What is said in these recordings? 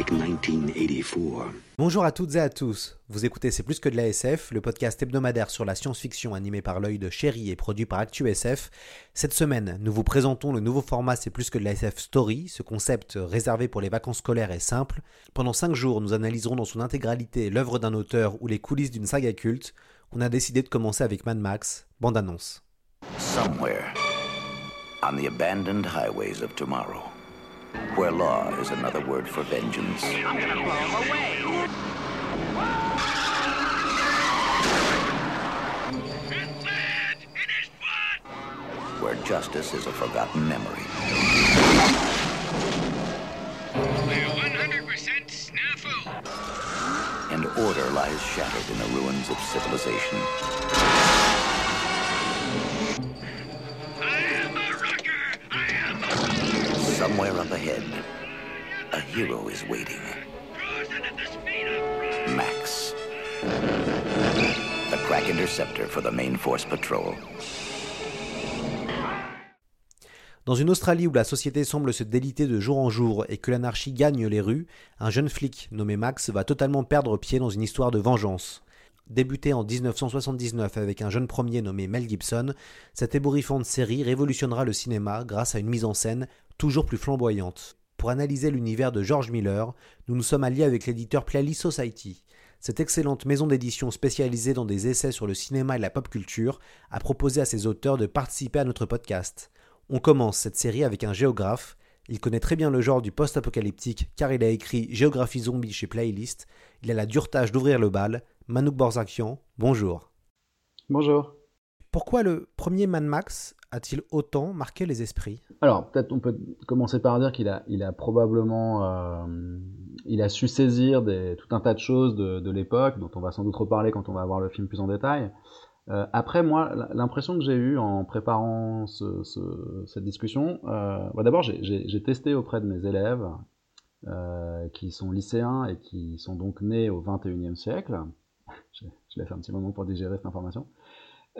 like 1984. Bonjour à toutes et à tous. Vous écoutez C'est plus que de la SF, le podcast hebdomadaire sur la science-fiction animé par l'œil de Chéri et produit par ActuSF. Cette semaine, nous vous présentons le nouveau format C'est plus que de la SF Story. Ce concept réservé pour les vacances scolaires est simple. Pendant 5 jours, nous analyserons dans son intégralité l'œuvre d'un auteur ou les coulisses d'une saga culte. On a décidé de commencer avec Mad Max, bande annonce. Somewhere on the abandoned highways of tomorrow, where law is another word for vengeance. Where justice is a forgotten memory. 100% snafu. And order lies shattered in the ruins of civilization. Somewhere up ahead, a hero is waiting. Max. The crack interceptor for the main force patrol. Dans une Australie où la société semble se déliter de jour en jour et que l'anarchie gagne les rues, un jeune flic nommé Max va totalement perdre pied dans une histoire de vengeance. Débutée en 1979 avec un jeune premier nommé Mel Gibson, cette ébouriffante série révolutionnera le cinéma grâce à une mise en scène toujours plus flamboyante. Pour analyser l'univers de George Miller, nous nous sommes alliés avec l'éditeur Playlist Society. Cette excellente maison d'édition spécialisée dans des essais sur le cinéma et la pop culture a proposé à ses auteurs de participer à notre podcast. On commence cette série avec un géographe. Il connaît très bien le genre du post-apocalyptique car il a écrit Géographie zombie chez Playlist. Il a la dure tâche d'ouvrir le bal. Manouk Borzakian, bonjour. Bonjour. Pourquoi le premier Mad Max a-t-il autant marqué les esprits? Alors, peut-être on peut commencer par dire qu'il a, probablement, euh, il a su saisir tout un tas de choses de, l'époque, dont on va sans doute reparler quand on va voir le film plus en détail. Euh, après, moi, l'impression que j'ai eue en préparant ce, ce, cette discussion, euh, bah d'abord, j'ai testé auprès de mes élèves qui sont lycéens et qui sont donc nés au 21e siècle. je, je un petit moment pour digérer cette information.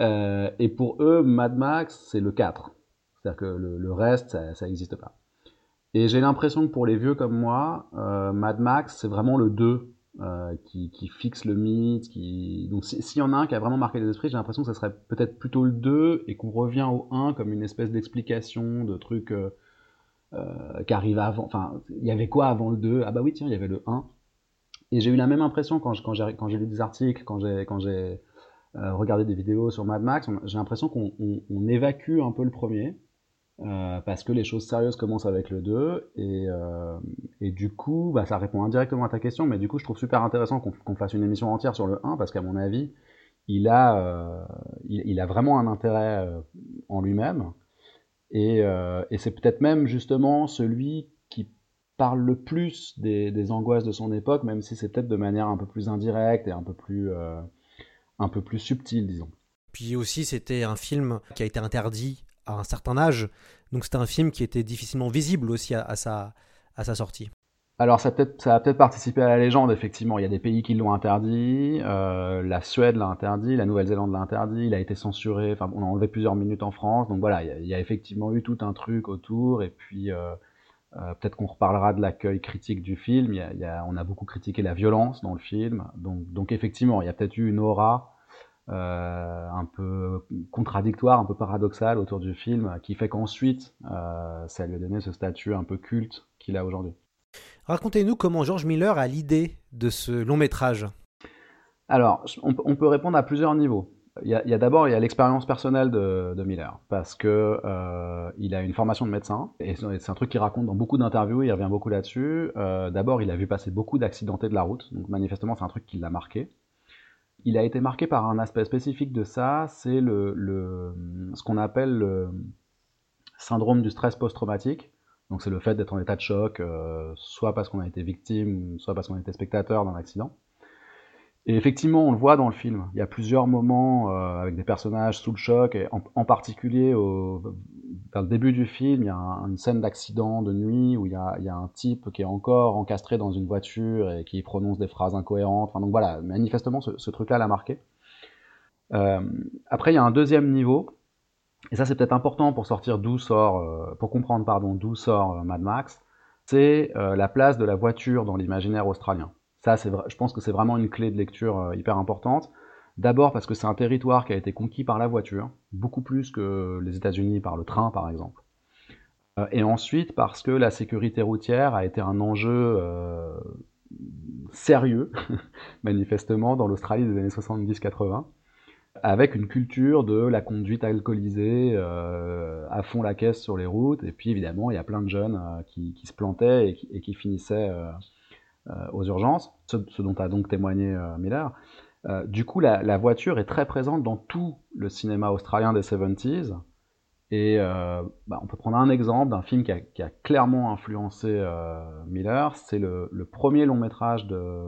Euh, et pour eux, Mad Max, c'est le 4. C'est-à-dire que le, reste, ça n'existe pas. Et j'ai l'impression que pour les vieux comme moi, euh, Mad Max, c'est vraiment le 2 euh, qui, fixe le mythe. Donc s'il y en a un qui a vraiment marqué les esprits, j'ai l'impression que ça serait peut-être plutôt le 2 et qu'on revient au 1 comme une espèce d'explication de trucs qui arrivent avant. Enfin, il y avait quoi avant le 2 Ah bah oui, tiens, il y avait le 1. Et j'ai eu la même impression quand j'ai lu des articles, quand j'ai euh, regardé des vidéos sur Mad Max, j'ai l'impression qu'on on, on évacue un peu le premier. Euh, parce que les choses sérieuses commencent avec le 2 et, euh, et du coup bah, ça répond indirectement à ta question mais du coup je trouve super intéressant qu'on qu fasse une émission entière sur le 1 parce qu'à mon avis il a, euh, il, a vraiment un intérêt euh, en lui-même et, euh, et c'est peut-être même justement celui qui parle le plus des, des, angoisses de son époque même si c'est peut-être de manière un peu plus indirecte et un peu plus, un peu plus subtile disons. Puis aussi c'était un film qui a été interdit à un certain âge. Donc c'était un film qui était difficilement visible aussi à, à, sa, à sa sortie. Alors ça, peut ça a peut-être participé à la légende, effectivement. Il y a des pays qui l'ont interdit, euh, la Suède l'a interdit, la Nouvelle-Zélande l'a interdit, il a été censuré, enfin on a enlevé plusieurs minutes en France, donc voilà, il y a, il y a effectivement eu tout un truc autour, et puis euh, euh, peut-être qu'on reparlera de l'accueil critique du film, il y a, il y a, on a beaucoup critiqué la violence dans le film, donc, donc effectivement, il y a peut-être eu une aura euh, un peu contradictoire, un peu paradoxal autour du film, qui fait qu'ensuite, euh, ça lui a donné ce statut un peu culte qu'il a aujourd'hui. Racontez-nous comment George Miller a l'idée de ce long métrage. Alors, on, on, peut répondre à plusieurs niveaux. Il y a, a d'abord il y a l'expérience personnelle de, Miller parce que euh, il a une formation de médecin et c'est un truc qu'il raconte dans beaucoup d'interviews. Il revient beaucoup là-dessus. Euh, d'abord, il a vu passer beaucoup d'accidentés de la route, donc manifestement c'est un truc qui l'a marqué. Il a été marqué par un aspect spécifique de ça, c'est le, le, ce qu'on appelle le syndrome du stress post-traumatique. Donc c'est le fait d'être en état de choc, euh, soit parce qu'on a été victime, soit parce qu'on était spectateur d'un accident. Et effectivement, on le voit dans le film. Il y a plusieurs moments euh, avec des personnages sous le choc, et en, particulier au, vers le début du film, il y a un- une scène d'accident de nuit où il y, a, il y a un type qui est encore encastré dans une voiture et qui prononce des phrases incohérentes. Enfin, donc voilà, manifestement, ce, ce truc-là l'a marqué. Euh, après, il y a un deuxième niveau, et ça c'est peut-être important pour sortir d'où sort, euh, pour comprendre pardon d'où sort euh, Mad Max, c'est euh, la place de la voiture dans l'imaginaire australien. Ça, c'est je pense que c'est vraiment une clé de lecture euh, hyper importante. D'abord parce que c'est un territoire qui a été conquis par la voiture, beaucoup plus que les États-Unis par le train par exemple. Euh, et ensuite parce que la sécurité routière a été un enjeu euh, sérieux, manifestement, dans l'Australie des années 70-80 avec une culture de la conduite alcoolisée euh, à fond la caisse sur les routes. Et puis évidemment, il y a plein de jeunes euh, qui, qui se plantaient et qui, et qui finissaient euh, aux urgences, ce, dont a donc témoigné euh, Miller. Euh, du coup, la, voiture est très présente dans tout le cinéma australien des 70s. Et euh, bah, on peut prendre un exemple d'un film qui a, clairement influencé euh, Miller. C'est le, premier long métrage de,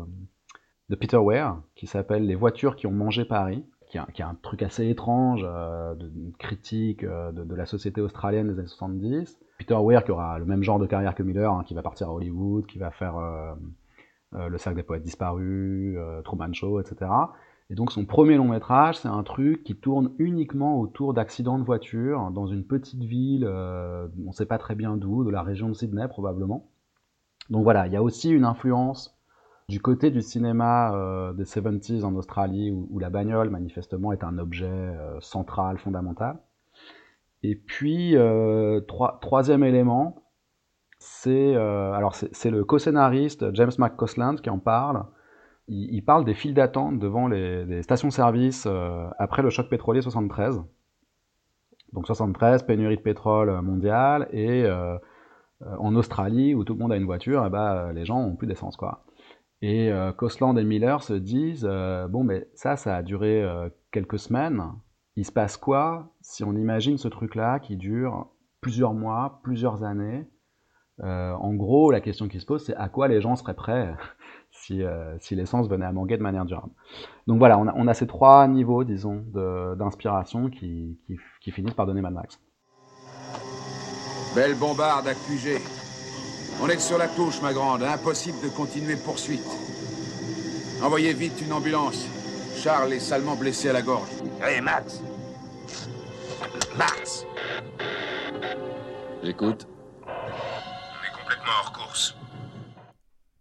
Peter Weir qui s'appelle Les voitures qui ont mangé Paris qui est, un, truc assez étrange, euh, de, critique euh, de, la société australienne des années 70. Peter Weir, qui aura le même genre de carrière que Miller, hein, qui va partir à Hollywood, qui va faire euh, euh, Le Cercle des Poètes Disparus, euh, Truman Show, etc. Et donc son premier long métrage, c'est un truc qui tourne uniquement autour d'accidents de voiture dans une petite ville, euh, on ne sait pas très bien d'où, de la région de Sydney probablement. Donc voilà, il y a aussi une influence du côté du cinéma euh, des 70s en Australie, où, la bagnole, manifestement, est un objet euh, central, fondamental. Et puis, euh, trois, troisième élément, c'est euh, alors c'est le co-scénariste James McCausland qui en parle. Il, parle des files d'attente devant les, stations-service euh, après le choc pétrolier 73. Donc 73, pénurie de pétrole mondiale, et euh, en Australie, où tout le monde a une voiture, bah, les gens ont plus d'essence, quoi. Et Cosland et Miller se disent bon, mais ça, ça a duré quelques semaines. Il se passe quoi si on imagine ce truc-là qui dure plusieurs mois, plusieurs années? Euh, En gros, la question qui se pose, c'est à quoi les gens seraient prêts si, euh, si l'essence venait à manquer de manière durable. Donc voilà, on a, on a ces trois niveaux, disons, d'inspiration qui, qui, qui finissent par donner Mad Max. Belle bombarde à QG. On est sur la touche, ma grande. Impossible de continuer poursuite. Envoyez vite une ambulance. Charles est salement blessé à la gorge. Hé, hey, Max Max J'écoute.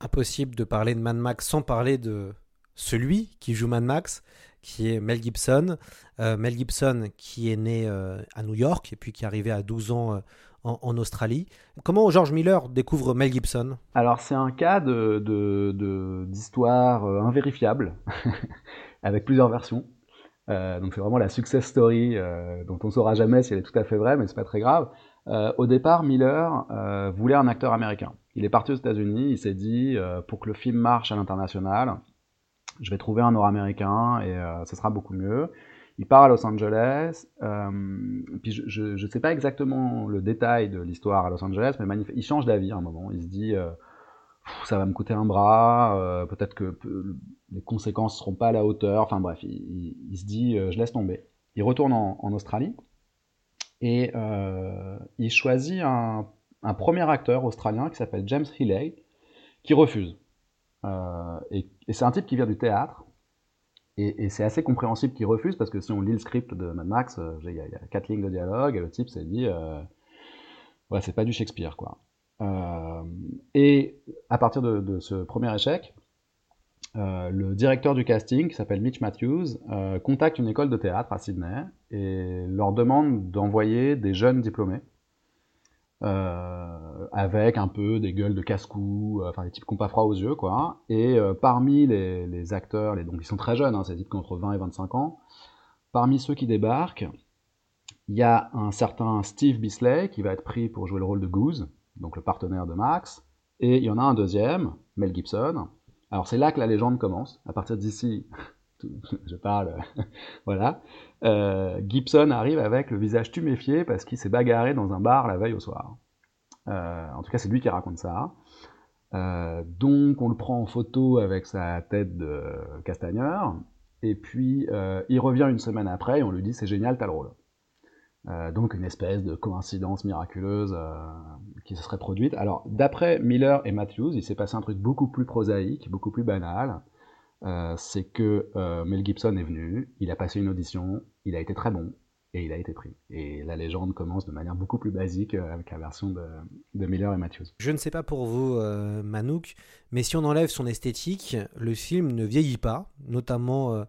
Impossible de parler de Mad Max sans parler de celui qui joue Mad Max, qui est Mel Gibson. Euh, Mel Gibson qui est né euh, à New York et puis qui est arrivé à 12 ans euh, en, Australie. Comment George Miller découvre Mel Gibson? Alors c'est un cas d'histoire de, de, invérifiable, avec plusieurs versions. Donc c'est vraiment la success story dont on ne saura jamais si elle est tout à fait vraie, mais c'est pas très grave. Au départ, Miller voulait un acteur américain. Il est parti aux États-Unis, il s'est dit pour que le film marche à l'international, je vais trouver un nord-américain et ce sera beaucoup mieux. Il part à Los Angeles, euh, puis je ne sais pas exactement le détail de l'histoire à Los Angeles, mais il change d'avis à un moment. Il se dit, euh, ça va me coûter un bras, euh, peut-être que les conséquences seront pas à la hauteur. Enfin bref, il, il, se dit, je laisse tomber. Il retourne en, en Australie et il choisit un, un, premier acteur australien qui s'appelle James Healy, qui refuse. et, et c'est un type qui vient du théâtre. Et, c'est assez compréhensible qu'il refuse parce que si on lit le script de Mad Max, euh, il y, a quatre lignes de dialogue et le type s'est dit, euh, ouais, c'est pas du Shakespeare quoi. Euh, et à partir de, ce premier échec, euh, le directeur du casting, qui s'appelle Mitch Matthews, euh, contacte une école de théâtre à Sydney et leur demande d'envoyer des jeunes diplômés euh, avec un peu des gueules de casse-cou, euh, enfin des types qui n'ont pas froid aux yeux, quoi. Et euh, parmi les, acteurs, donc ils sont très jeunes, hein, c'est types qui ont entre 20 et 25 ans, parmi ceux qui débarquent, il y a un certain Steve Bisley qui va être pris pour jouer le rôle de Goose, donc le partenaire de Max, et il y en a un deuxième, Mel Gibson. Alors c'est là que la légende commence. À partir d'ici, je parle, voilà, euh, Gibson arrive avec le visage tuméfié parce qu'il s'est bagarré dans un bar la veille au soir. Euh, en tout cas, c'est lui qui raconte ça. Euh, donc, on le prend en photo avec sa tête de castagneur, et puis il revient une semaine après et on lui dit c'est génial, t'as le rôle. donc une espèce de coïncidence miraculeuse qui se serait produite. Alors d'après Miller et Matthews, il s'est passé un truc beaucoup plus prosaïque, beaucoup plus banal. Euh, c'est que euh, Mel Gibson est venu, il a passé une audition, il a été très bon, et il a été pris. Et la légende commence de manière beaucoup plus basique euh, avec la version de, Miller et Matthews. Je ne sais pas pour vous, Manouk, mais si on enlève son esthétique, le film ne vieillit pas, notamment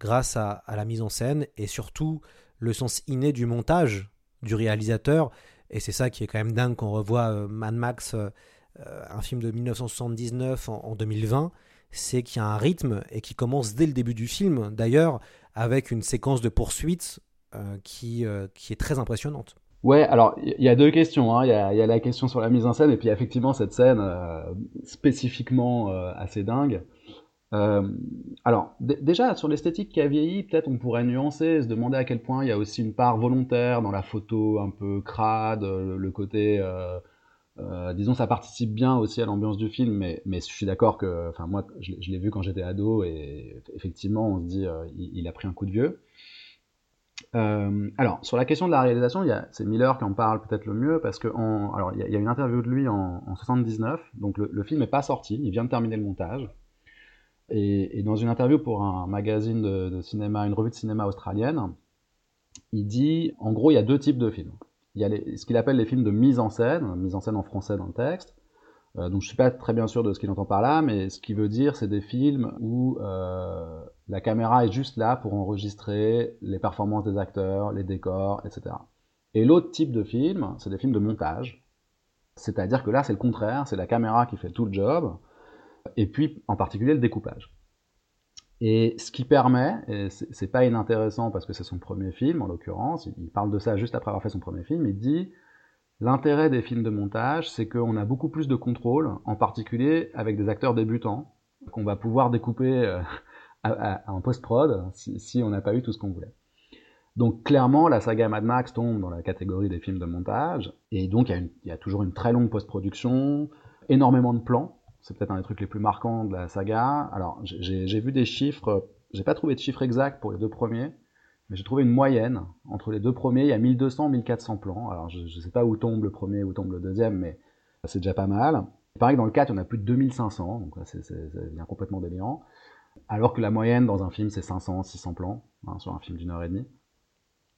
grâce à, la mise en scène et surtout le sens inné du montage du réalisateur. Et c'est ça qui est quand même dingue qu'on revoit Mad Max, un film de 1979 en 2020 c'est qu'il y a un rythme et qui commence dès le début du film, d'ailleurs, avec une séquence de poursuite euh, qui, euh, qui est très impressionnante. Ouais, alors il y a deux questions. Hein. Il y, a, la question sur la mise en scène et puis effectivement cette scène euh, spécifiquement assez dingue. alors déjà sur l'esthétique qui a vieilli, peut-être on pourrait nuancer, se demander à quel point il y a aussi une part volontaire dans la photo un peu crade, le côté euh, disons, ça participe bien aussi à l'ambiance du film, mais, je suis d'accord que, enfin, moi, je, l'ai vu quand j'étais ado, et effectivement, on se dit, euh, il, a pris un coup de vieux. Euh, alors, sur la question de la réalisation, c'est Miller qui en parle peut-être le mieux, parce que, alors, il y, a une interview de lui en, en 79, donc le, film n'est pas sorti, il vient de terminer le montage. Et, dans une interview pour un magazine de cinéma, une revue de cinéma australienne, il dit, en gros, il y a deux types de films il y a ce qu'il appelle les films de mise en scène, mise en scène en français dans le texte. Euh, donc je suis pas très bien sûr de ce qu'il entend par là, mais ce qu'il veut dire, c'est des films où euh, la caméra est juste là pour enregistrer les performances des acteurs, les décors, etc. Et l'autre type de film, c'est des films de montage. C'est-à-dire que là, c'est le contraire, c'est la caméra qui fait tout le job, et puis en particulier le découpage. Et ce qui permet, et c'est pas inintéressant parce que c'est son premier film en l'occurrence, il parle de ça juste après avoir fait son premier film, il dit l'intérêt des films de montage, c'est qu'on a beaucoup plus de contrôle, en particulier avec des acteurs débutants, qu'on va pouvoir découper euh, en post-prod si, on n'a pas eu tout ce qu'on voulait. Donc clairement, la saga Mad Max tombe dans la catégorie des films de montage, et donc il y, a toujours une très longue post-production, énormément de plans, c'est peut-être un des trucs les plus marquants de la saga. Alors, j'ai vu des chiffres, j'ai pas trouvé de chiffres exacts pour les deux premiers, mais j'ai trouvé une moyenne. Entre les deux premiers, il y a 1200, 1400 plans. Alors, je, ne sais pas où tombe le premier, où tombe le deuxième, mais c'est déjà pas mal. Il paraît que dans le 4, il a plus de 2500, donc c'est devient complètement délirant. Alors que la moyenne dans un film, c'est 500, 600 plans, hein, sur un film d'une heure et demie.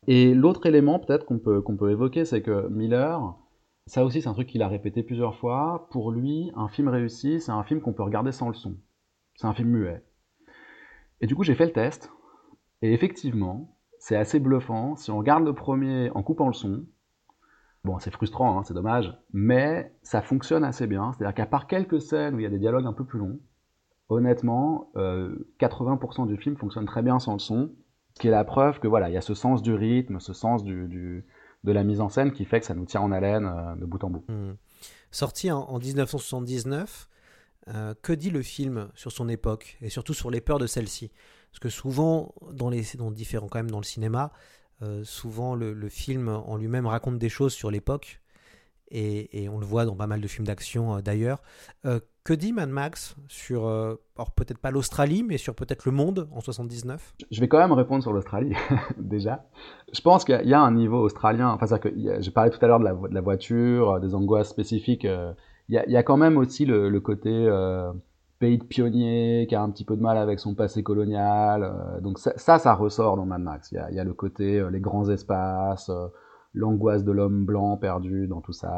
Et l'autre élément, peut-être, qu'on peut, qu'on peut évoquer, c'est que Miller, ça aussi, c'est un truc qu'il a répété plusieurs fois. Pour lui, un film réussi, c'est un film qu'on peut regarder sans le son. C'est un film muet. Et du coup, j'ai fait le test. Et effectivement, c'est assez bluffant. Si on regarde le premier en coupant le son, bon, c'est frustrant, hein, c'est dommage, mais ça fonctionne assez bien. C'est-à-dire qu'à part quelques scènes où il y a des dialogues un peu plus longs, honnêtement, 80% euh, du film fonctionne très bien sans le son, ce qui est la preuve que voilà, il y a ce sens du rythme, ce sens du de la mise en scène qui fait que ça nous tient en haleine euh, de bout en bout. Hmm. Sorti en, 1979, euh, que dit le film sur son époque et surtout sur les peurs de celle-ci? Parce que souvent, dans les dans différents quand même dans le cinéma, euh, souvent le, film en lui-même raconte des choses sur l'époque et, on le voit dans pas mal de films d'action d'ailleurs. Que dit Mad Max sur, euh, peut-être pas l'Australie, mais sur peut-être le monde en 79 Je vais quand même répondre sur l'Australie, déjà. Je pense qu'il y a un niveau australien, enfin, que j'ai parlé tout à l'heure de la, de la, voiture, euh, des angoisses spécifiques. Euh, il y, a, quand même aussi le, côté pays de pionnier qui a un petit peu de mal avec son passé colonial. donc ça, ça, ressort dans Mad Max. Il y a, le côté les grands espaces l'angoisse de l'homme blanc perdu dans tout ça.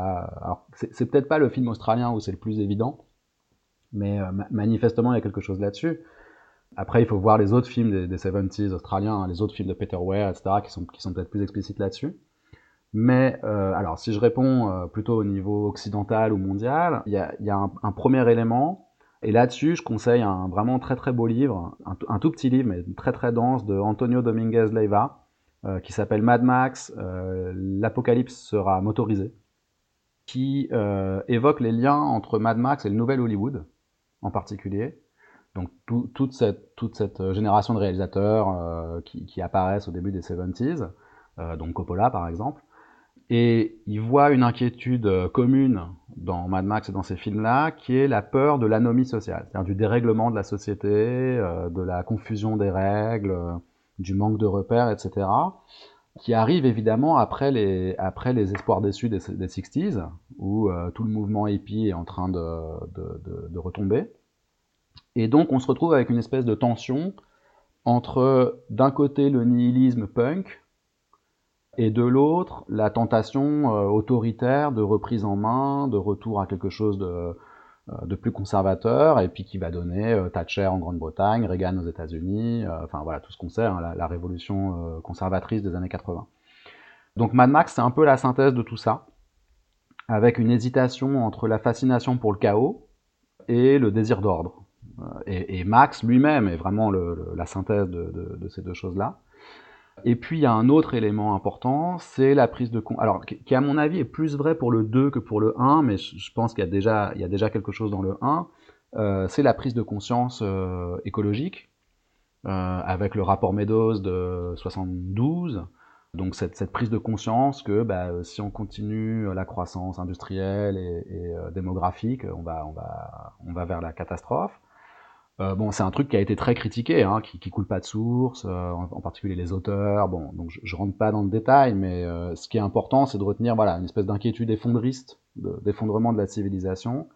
Alors, c'est peut-être pas le film australien où c'est le plus évident, mais euh, manifestement, il y a quelque chose là-dessus. Après, il faut voir les autres films des, 70s australiens, hein, les autres films de Peter Weir, etc., qui sont, peut-être plus explicites là-dessus. Mais euh, alors, si je réponds euh, plutôt au niveau occidental ou mondial, il y a, y a un, premier élément. Et là-dessus, je conseille un vraiment très très beau livre, un, tout petit livre, mais très très dense, de Antonio Dominguez Leiva, qui s'appelle Mad Max, L'apocalypse sera motorisé, qui évoque les liens entre Mad Max et le Nouvel Hollywood en particulier. Donc tout, toute, cette, cette génération de réalisateurs euh, qui, apparaissent au début des 70s, euh, donc Coppola par exemple, et il voit une inquiétude commune dans Mad Max et dans ces films-là, qui est la peur de l'anomie sociale, c'est-à-dire du dérèglement de la société, euh, de la confusion des règles, du manque de repères, etc qui arrive évidemment après les, espoirs déçus des, des 60s, où euh, tout le mouvement hippie est en train de, de, retomber. Et donc on se retrouve avec une espèce de tension entre d'un côté le nihilisme punk, et de l'autre la tentation euh, autoritaire de reprise en main, de retour à quelque chose de, de plus conservateur, et puis qui va donner euh, Thatcher en Grande-Bretagne, Reagan aux États-Unis, euh, enfin voilà tout ce qu'on sait, hein, la, révolution conservatrice des années 80. Donc Mad Max, c'est un peu la synthèse de tout ça, avec une hésitation entre la fascination pour le chaos et le désir d'ordre. Et, Max lui-même est vraiment la synthèse de ces deux choses-là. Et puis il y a un autre élément important, c'est la prise de. Alors, qui à mon avis est plus vrai pour le 2 que pour le 1, mais je pense qu'il y a déjà, y a déjà quelque chose dans le 1. Euh, c'est la prise de conscience euh, écologique, euh, avec le rapport Meadows de 72. Donc cette, prise de conscience que bah, si on continue la croissance industrielle et, et démographique, on va, on, va, on va vers la catastrophe. Euh, bon, c'est un truc qui a été très critiqué, hein, qui, qui coule pas de source, euh, en, en, particulier les auteurs. Bon, donc je, je, rentre pas dans le détail, mais euh, ce qui est important, c'est de retenir voilà une espèce d'inquiétude effondriste, d'effondrement de, de, la civilisation,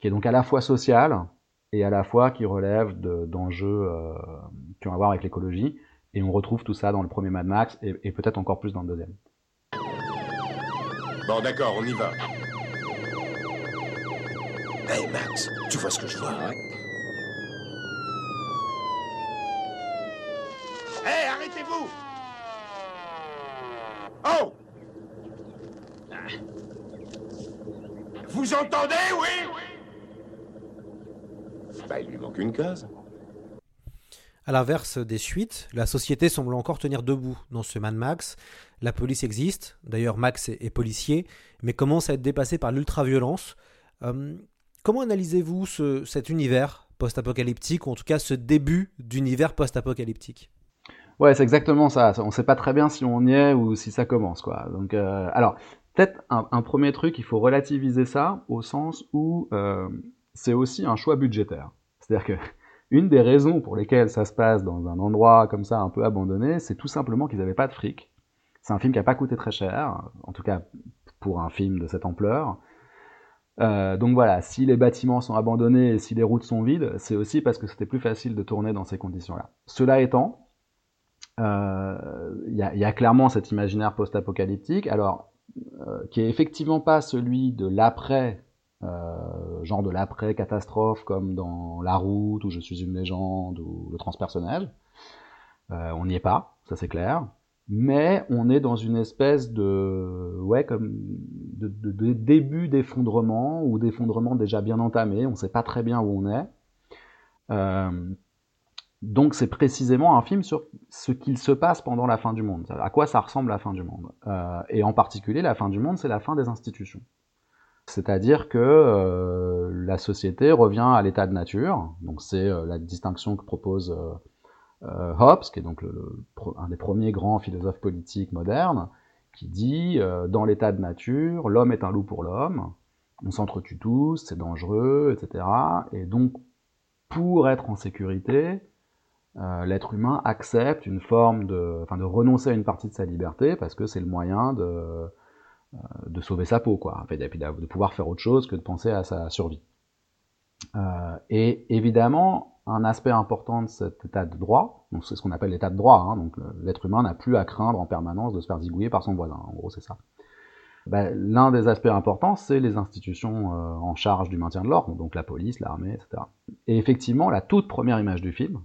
qui est donc à la fois sociale et à la fois qui relève d'enjeux euh, qui ont à voir avec l'écologie. Et on retrouve tout ça dans le premier Mad Max et, et peut-être encore plus dans le deuxième. Bon, d'accord, on y va. Hey Max, tu vois ce que je vois? Hein Hé, hey, arrêtez-vous Oh Vous entendez, oui? Bah, il lui manque une case. À l'inverse des suites, la société semble encore tenir debout dans ce Mad Max. La police existe, d'ailleurs Max est, policier, mais commence à être dépassé par l'ultraviolence. Euh, comment analysez-vous ce, cet univers post-apocalyptique, ou en tout cas ce début d'univers post-apocalyptique? Ouais, c'est exactement ça. On sait pas très bien si on y est ou si ça commence, quoi. Donc, euh, alors, peut-être un, premier truc, il faut relativiser ça au sens où euh, c'est aussi un choix budgétaire. C'est-à-dire que une des raisons pour lesquelles ça se passe dans un endroit comme ça, un peu abandonné, c'est tout simplement qu'ils n'avaient pas de fric. C'est un film qui a pas coûté très cher, en tout cas pour un film de cette ampleur. Euh, donc voilà, si les bâtiments sont abandonnés et si les routes sont vides, c'est aussi parce que c'était plus facile de tourner dans ces conditions-là. Cela étant, il euh, y, y, a, clairement cet imaginaire post-apocalyptique, alors euh, qui est effectivement pas celui de l'après, euh, genre de l'après catastrophe comme dans La Route ou Je suis une légende ou Le transpersonnage. Euh, on n'y est pas, ça c'est clair. Mais on est dans une espèce de ouais comme de, de, de début d'effondrement ou d'effondrement déjà bien entamé. On ne sait pas très bien où on est. Donc c'est précisément un film sur ce qu'il se passe pendant la fin du monde, à quoi ça ressemble la fin du monde. Euh, et en particulier, la fin du monde, c'est la fin des institutions. C'est-à-dire que euh, la société revient à l'état de nature, donc c'est euh, la distinction que propose Hobbes, qui est donc un des premiers grands philosophes politiques modernes, qui dit dans l'état de nature, l'homme est un loup pour l'homme, on s'entretue tous, c'est dangereux, etc. Et donc, pour être en sécurité, euh, l'être humain accepte une forme de, enfin, de renoncer à une partie de sa liberté parce que c'est le moyen de, euh, sauver sa peau, quoi, et de pouvoir faire autre chose que de penser à sa survie. Euh, et évidemment, un aspect important de cet état de droit, donc c'est ce qu'on appelle l'état de droit, hein, donc l'être humain n'a plus à craindre en permanence de se faire zigouiller par son voisin, en gros c'est ça. Ben, L'un des aspects importants, c'est les institutions en charge du maintien de l'ordre, donc la police, l'armée, etc. Et effectivement, la toute première image du film,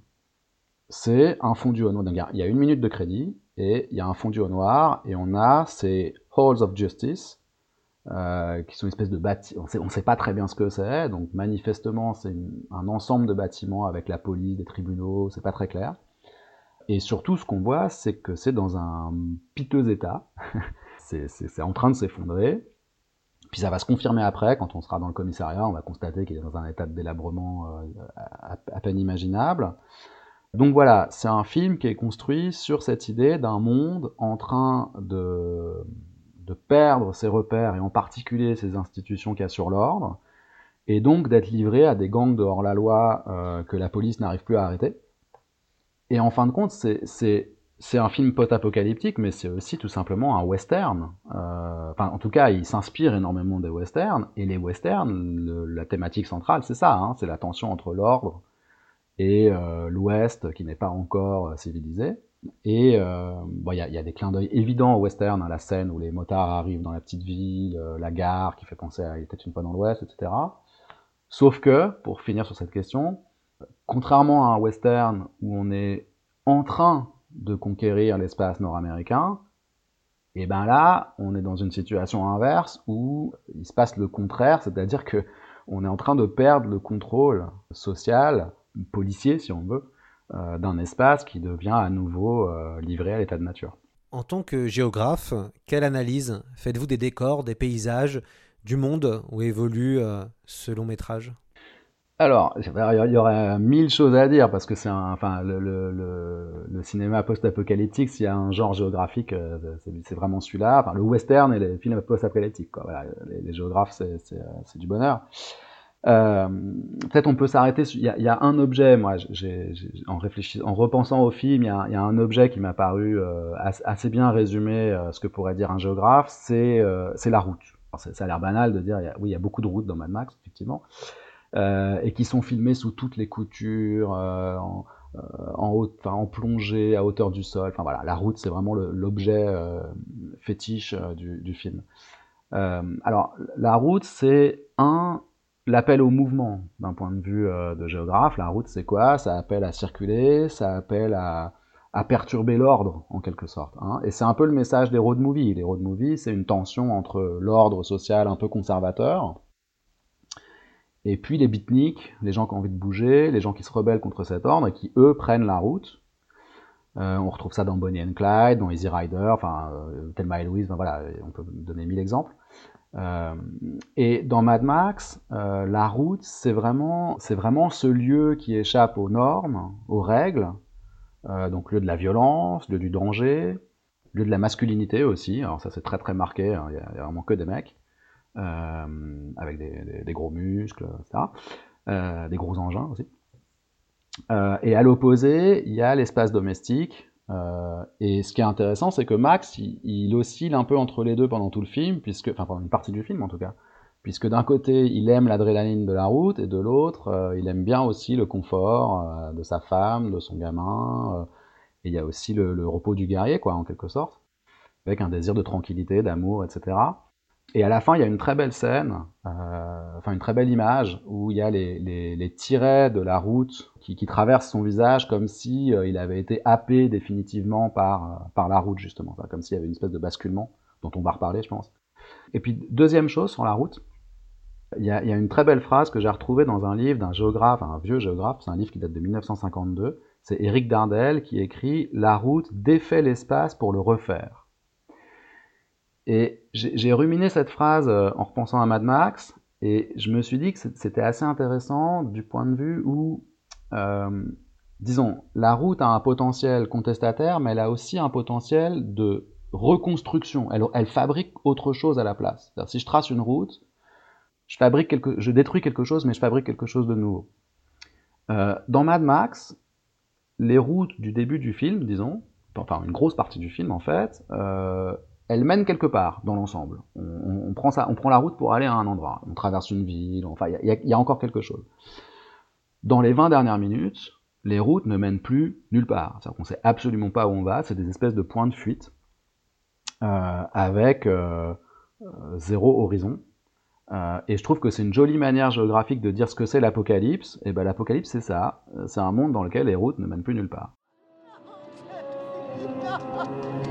c'est un fondu au noir. Il y a une minute de crédit et il y a un fondu au noir et on a ces halls of justice euh, qui sont une espèce de bâtiments. On ne sait pas très bien ce que c'est, donc manifestement c'est un ensemble de bâtiments avec la police, des tribunaux, c'est pas très clair. Et surtout, ce qu'on voit, c'est que c'est dans un piteux état. c'est en train de s'effondrer. Puis ça va se confirmer après, quand on sera dans le commissariat, on va constater qu'il est dans un état de délabrement euh, à peine imaginable. Donc voilà, c'est un film qui est construit sur cette idée d'un monde en train de, de perdre ses repères, et en particulier ses institutions qui assurent l'ordre, et donc d'être livré à des gangs de hors-la-loi euh, que la police n'arrive plus à arrêter. Et en fin de compte, c'est un film post-apocalyptique, mais c'est aussi tout simplement un western. Euh, enfin, en tout cas, il s'inspire énormément des westerns, et les westerns, la thématique centrale, c'est ça, hein, c'est la tension entre l'ordre et euh, l'Ouest qui n'est pas encore euh, civilisé. Et euh, il y, a, y, a des clins d'œil évidents au western, hein, la scène où les motards arrivent dans la petite ville, la gare qui fait penser à Il était une fois dans l'Ouest, etc. Sauf que, pour finir sur cette question, contrairement à un western où on est en train de conquérir l'espace nord-américain, et ben là, on est dans une situation inverse où il se passe le contraire, c'est-à-dire que on est en train de perdre le contrôle social policier, si on veut, euh, d'un espace qui devient à nouveau euh, livré à l'état de nature. En tant que géographe, quelle analyse faites-vous des décors, des paysages, du monde où évolue euh, ce long métrage? Alors, il y aurait mille choses à dire parce que c'est enfin le, le, le, le cinéma post-apocalyptique, s'il y a un genre géographique, c'est vraiment celui-là. Enfin, le western et les films post-apocalyptiques. Voilà, les, les, géographes, c'est du bonheur. Euh, Peut-être on peut s'arrêter. Il, y, a un objet, moi, j'ai en réfléchissant, en repensant au film, il y a, y a un objet qui m'a paru euh, assez bien résumé euh, ce que pourrait dire un géographe. C'est euh, la route. Alors, ça a l'air banal de dire, y a, oui, il y a beaucoup de routes dans Mad Max, effectivement. Euh, et qui sont filmés sous toutes les coutures, euh, en, en, haute, en plongée, à hauteur du sol. Enfin voilà, la route, c'est vraiment l'objet fétiche du, du, film. alors, la route, c'est un l'appel au mouvement d'un point de vue de géographe. La route, c'est quoi? Ça appelle à circuler, ça appelle à, à perturber l'ordre en quelque sorte. Hein. Et c'est un peu le message des road movies. Les road movies, c'est une tension entre l'ordre social un peu conservateur et puis les beatniks, les gens qui ont envie de bouger, les gens qui se rebellent contre cet ordre et qui, eux, prennent la route. Euh, on retrouve ça dans Bonnie and Clyde, dans Easy Rider, enfin, euh, Thelma et Louise, ben voilà, on peut donner mille exemples. Euh, et dans Mad Max, euh, la route, c'est vraiment, c'est vraiment ce lieu qui échappe aux normes, aux règles, euh, donc lieu de la violence, lieu du danger, lieu de la masculinité aussi, alors ça c'est très très marqué, hein, il hein, y, y, a vraiment que des mecs avec des, des, gros muscles, etc. Des gros engins aussi. Et à l'opposé, il y a l'espace domestique. Et ce qui est intéressant, c'est que Max, il, il, oscille un peu entre les deux pendant tout le film, puisque, enfin pendant une partie du film en tout cas, puisque d'un côté, il aime l'adrénaline de la route, et de l'autre, euh, il aime bien aussi le confort euh, de sa femme, de son gamin, euh, et il y a aussi le, repos du guerrier, quoi, en quelque sorte, avec un désir de tranquillité, d'amour, etc. Et à la fin, il y a une très belle scène, euh, enfin une très belle image, où il y a les, les, les tirets de la route qui, qui, traversent son visage comme si euh, il avait été happé définitivement par, euh, par la route, justement. Comme s'il y avait une espèce de basculement, dont on va reparler, je pense. Et puis, deuxième chose sur la route, il y a, il y a une très belle phrase que j'ai retrouvée dans un livre d'un géographe, un vieux géographe, c'est un livre qui date de 1952. C'est Éric Dardel qui écrit La route défait l'espace pour le refaire. Et j'ai ruminé cette phrase euh, en repensant à Mad Max, et je me suis dit que c'était assez intéressant du point de vue où, euh, disons, la route a un potentiel contestataire, mais elle a aussi un potentiel de reconstruction. Elle, fabrique autre chose à la place. Si je trace une route, je, fabrique quelque, je détruis quelque chose, mais je fabrique quelque chose de nouveau. Euh, dans Mad Max, les routes du début du film, disons, enfin une grosse partie du film en fait, elle mène quelque part dans l'ensemble. On, prend ça, on prend la route pour aller à un endroit. On traverse une ville, enfin, il y, a encore quelque chose. Dans les 20 dernières minutes, les routes ne mènent plus nulle part. C'est-à-dire qu'on sait absolument pas où on va, c'est des espèces de points de fuite euh, avec euh, zéro horizon. Euh, et je trouve que c'est une jolie manière géographique de dire ce que c'est l'apocalypse. Et ben l'apocalypse c'est ça, c'est un monde dans lequel les routes ne mènent plus nulle part.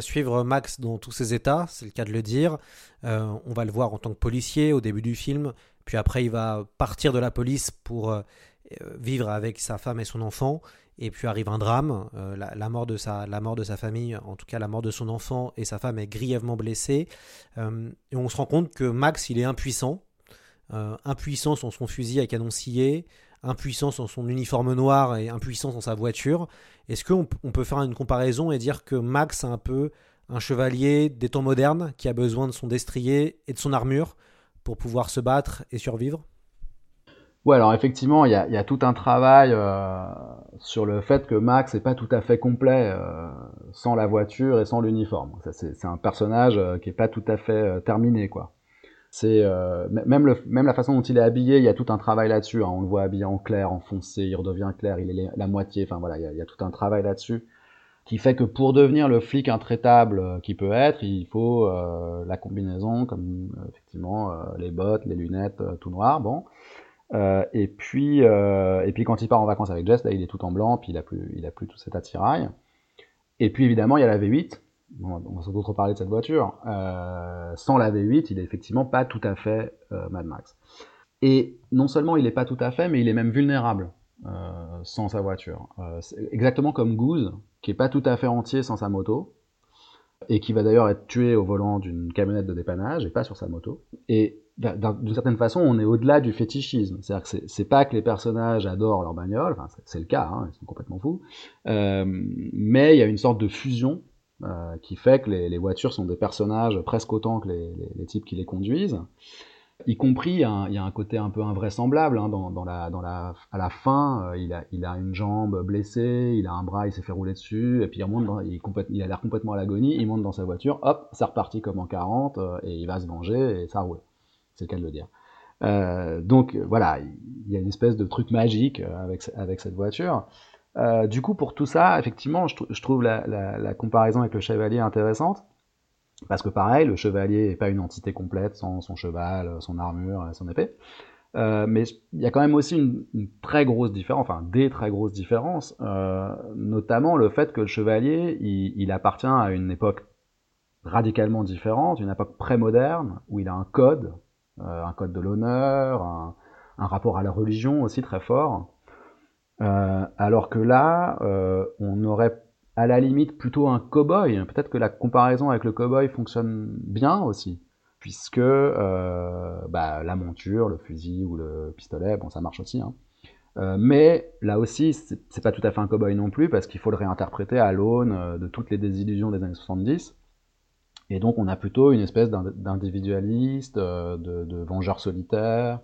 suivre Max dans tous ses états, c'est le cas de le dire. Euh, on va le voir en tant que policier au début du film, puis après il va partir de la police pour euh, vivre avec sa femme et son enfant. Et puis arrive un drame, euh, la, mort de sa, la mort de sa famille, en tout cas la mort de son enfant, et sa femme est grièvement blessée. Euh, et on se rend compte que Max, il est impuissant, euh, impuissant sur son fusil à canon scié, impuissant sur son uniforme noir et impuissant sur sa voiture. Est-ce qu'on peut faire une comparaison et dire que Max est un peu un chevalier des temps modernes qui a besoin de son destrier et de son armure pour pouvoir se battre et survivre? Ouais, alors effectivement, il y a, a tout un travail euh, sur le fait que Max n'est pas tout à fait complet euh, sans la voiture et sans l'uniforme. C'est un personnage euh, qui est pas tout à fait terminé, quoi. C'est euh, même, le, même la façon dont il est habillé, il y a tout un travail là-dessus. hein. On le voit habillé en clair, en foncé, il redevient clair, il est la- moitié. Enfin voilà, il y a, tout un travail là-dessus qui fait que pour devenir le flic intraitable euh, qu'il peut être, il faut euh, la combinaison, comme euh, effectivement euh, les bottes, les lunettes, tout noir. Bon. Et puis, et puis quand il part en vacances avec Jess, là, il est tout en blanc, puis il a plus, il a plus tout cet attirail. Et puis évidemment, il y a la V8. On va sans doute reparler de cette voiture. Euh, sans la V8, il est effectivement pas tout à fait euh, Mad Max. Et non seulement il est pas tout à fait, mais il est même vulnérable euh, sans sa voiture. Exactement comme Goose, qui est pas tout à fait entier sans sa moto, et qui va d'ailleurs être tué au volant d'une camionnette de dépannage et pas sur sa moto. Et d'un- d'un- d'une certaine façon, on est au-delà du fétichisme. C'est-à-dire que c'est- pas que les personnages adorent leur bagnole, c'est- le cas, hein, ils sont complètement fous, mais il y a une sorte de fusion euh, qui fait que les, les voitures sont des personnages presque autant que les, les- les types qui les conduisent. Y compris, il y a un, côté un peu invraisemblable hein, dans, dans la, dans la, à la fin. euh, il, a, il a une jambe blessée, il a un bras, il s'est fait rouler dessus, et puis il remonte, dans- il, il a l'air complètement à l'agonie. Il monte dans sa voiture, hop, c'est reparti comme en 40, euh, et il va se venger et ça roule. C'est le cas de le dire. Euh, donc voilà, il y a une espèce de truc magique euh, avec, avec cette voiture. Euh, du coup, pour tout ça, effectivement, je, je trouve la, la- la comparaison avec le chevalier intéressante. Parce que pareil, le chevalier n'est pas une entité complète sans son cheval, son armure, son épée. Euh, mais il y a quand même aussi une, une très grosse différence, enfin des très grosses différences, euh, notamment le fait que le chevalier, il, il appartient à une époque radicalement différente, une époque pré-moderne, où il a un code, euh, un code de l'honneur, un, un rapport à la religion aussi très fort. Euh, alors que là, euh, on aurait à la limite plutôt un cow-boy. Peut-être que la comparaison avec le cow-boy fonctionne bien aussi, puisque euh, bah, la monture, le fusil ou le pistolet, bon, ça marche aussi. Hein. Mais là aussi, c'est pas tout à fait un cow-boy non plus, parce qu'il faut le réinterpréter à l'aune de toutes les désillusions des années 70. Et donc, on a plutôt une espèce d'in- d'individualiste, de vengeur solitaire,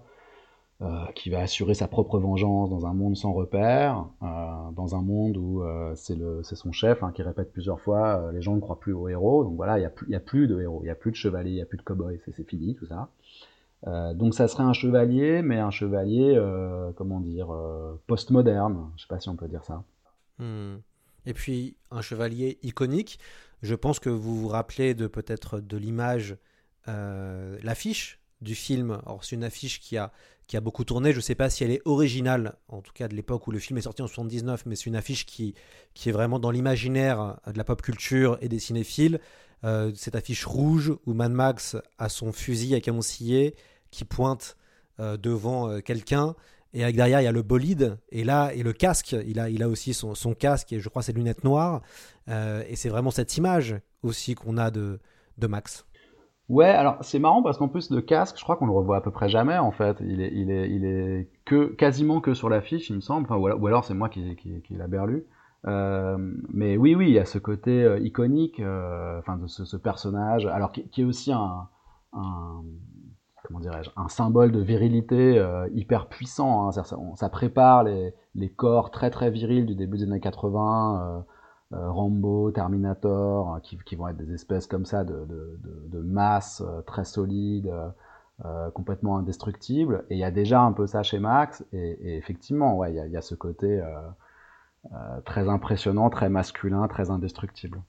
euh, qui va assurer sa propre vengeance dans un monde sans repère, euh, dans un monde où euh, c'est son chef hein, qui répète plusieurs fois euh, les gens ne croient plus aux héros. Donc voilà, il n'y a, a plus de héros, il n'y a plus de chevaliers, il n'y a plus de cow-boys, c'est fini tout ça. Donc ça serait un chevalier, mais un chevalier, comment dire, postmoderne. Je sais pas si on peut dire ça. Hmm. Et puis un chevalier iconique. Je pense que vous vous rappelez peut-être de l'image, l'affiche du film. Alors c'est une affiche qui a qui a beaucoup tourné. Je ne sais pas si elle est originale, en tout cas de l'époque où le film est sorti en 79, mais c'est une affiche qui qui est vraiment dans l'imaginaire de la pop culture et des cinéphiles. Euh, cette affiche rouge où Mad Max a son fusil à canon scié qui pointe euh, devant euh, quelqu'un. Et avec derrière il y a le bolide. Et là et le casque. Il a il a aussi son, son casque et je crois ses lunettes noires. Et c'est vraiment cette image aussi qu'on a de de Max Ouais, alors c'est marrant parce qu'en plus le casque, je crois qu'on le revoit à peu près jamais en fait. Il est, il est, il est que quasiment que sur l'affiche, il me semble. Enfin, ou alors, c'est moi qui, qui, qui l'a berlu. Euh, mais oui, oui, il y a ce côté euh, iconique, euh, enfin de ce, ce personnage, alors qui, qui est aussi un, un comment dirais-je, un symbole de virilité euh, hyper puissant. Hein. Ça, on- ça prépare les, les corps très très virils du début des années 80. Euh, Rambo, Terminator, euh, qui, vont être des espèces comme ça de, de, de, de masse euh, très solides, complètement indestructibles. Et il y a déjà un peu ça chez Max. Et, effectivement, ouais, il y a, ce côté très impressionnant, très masculin, très indestructible.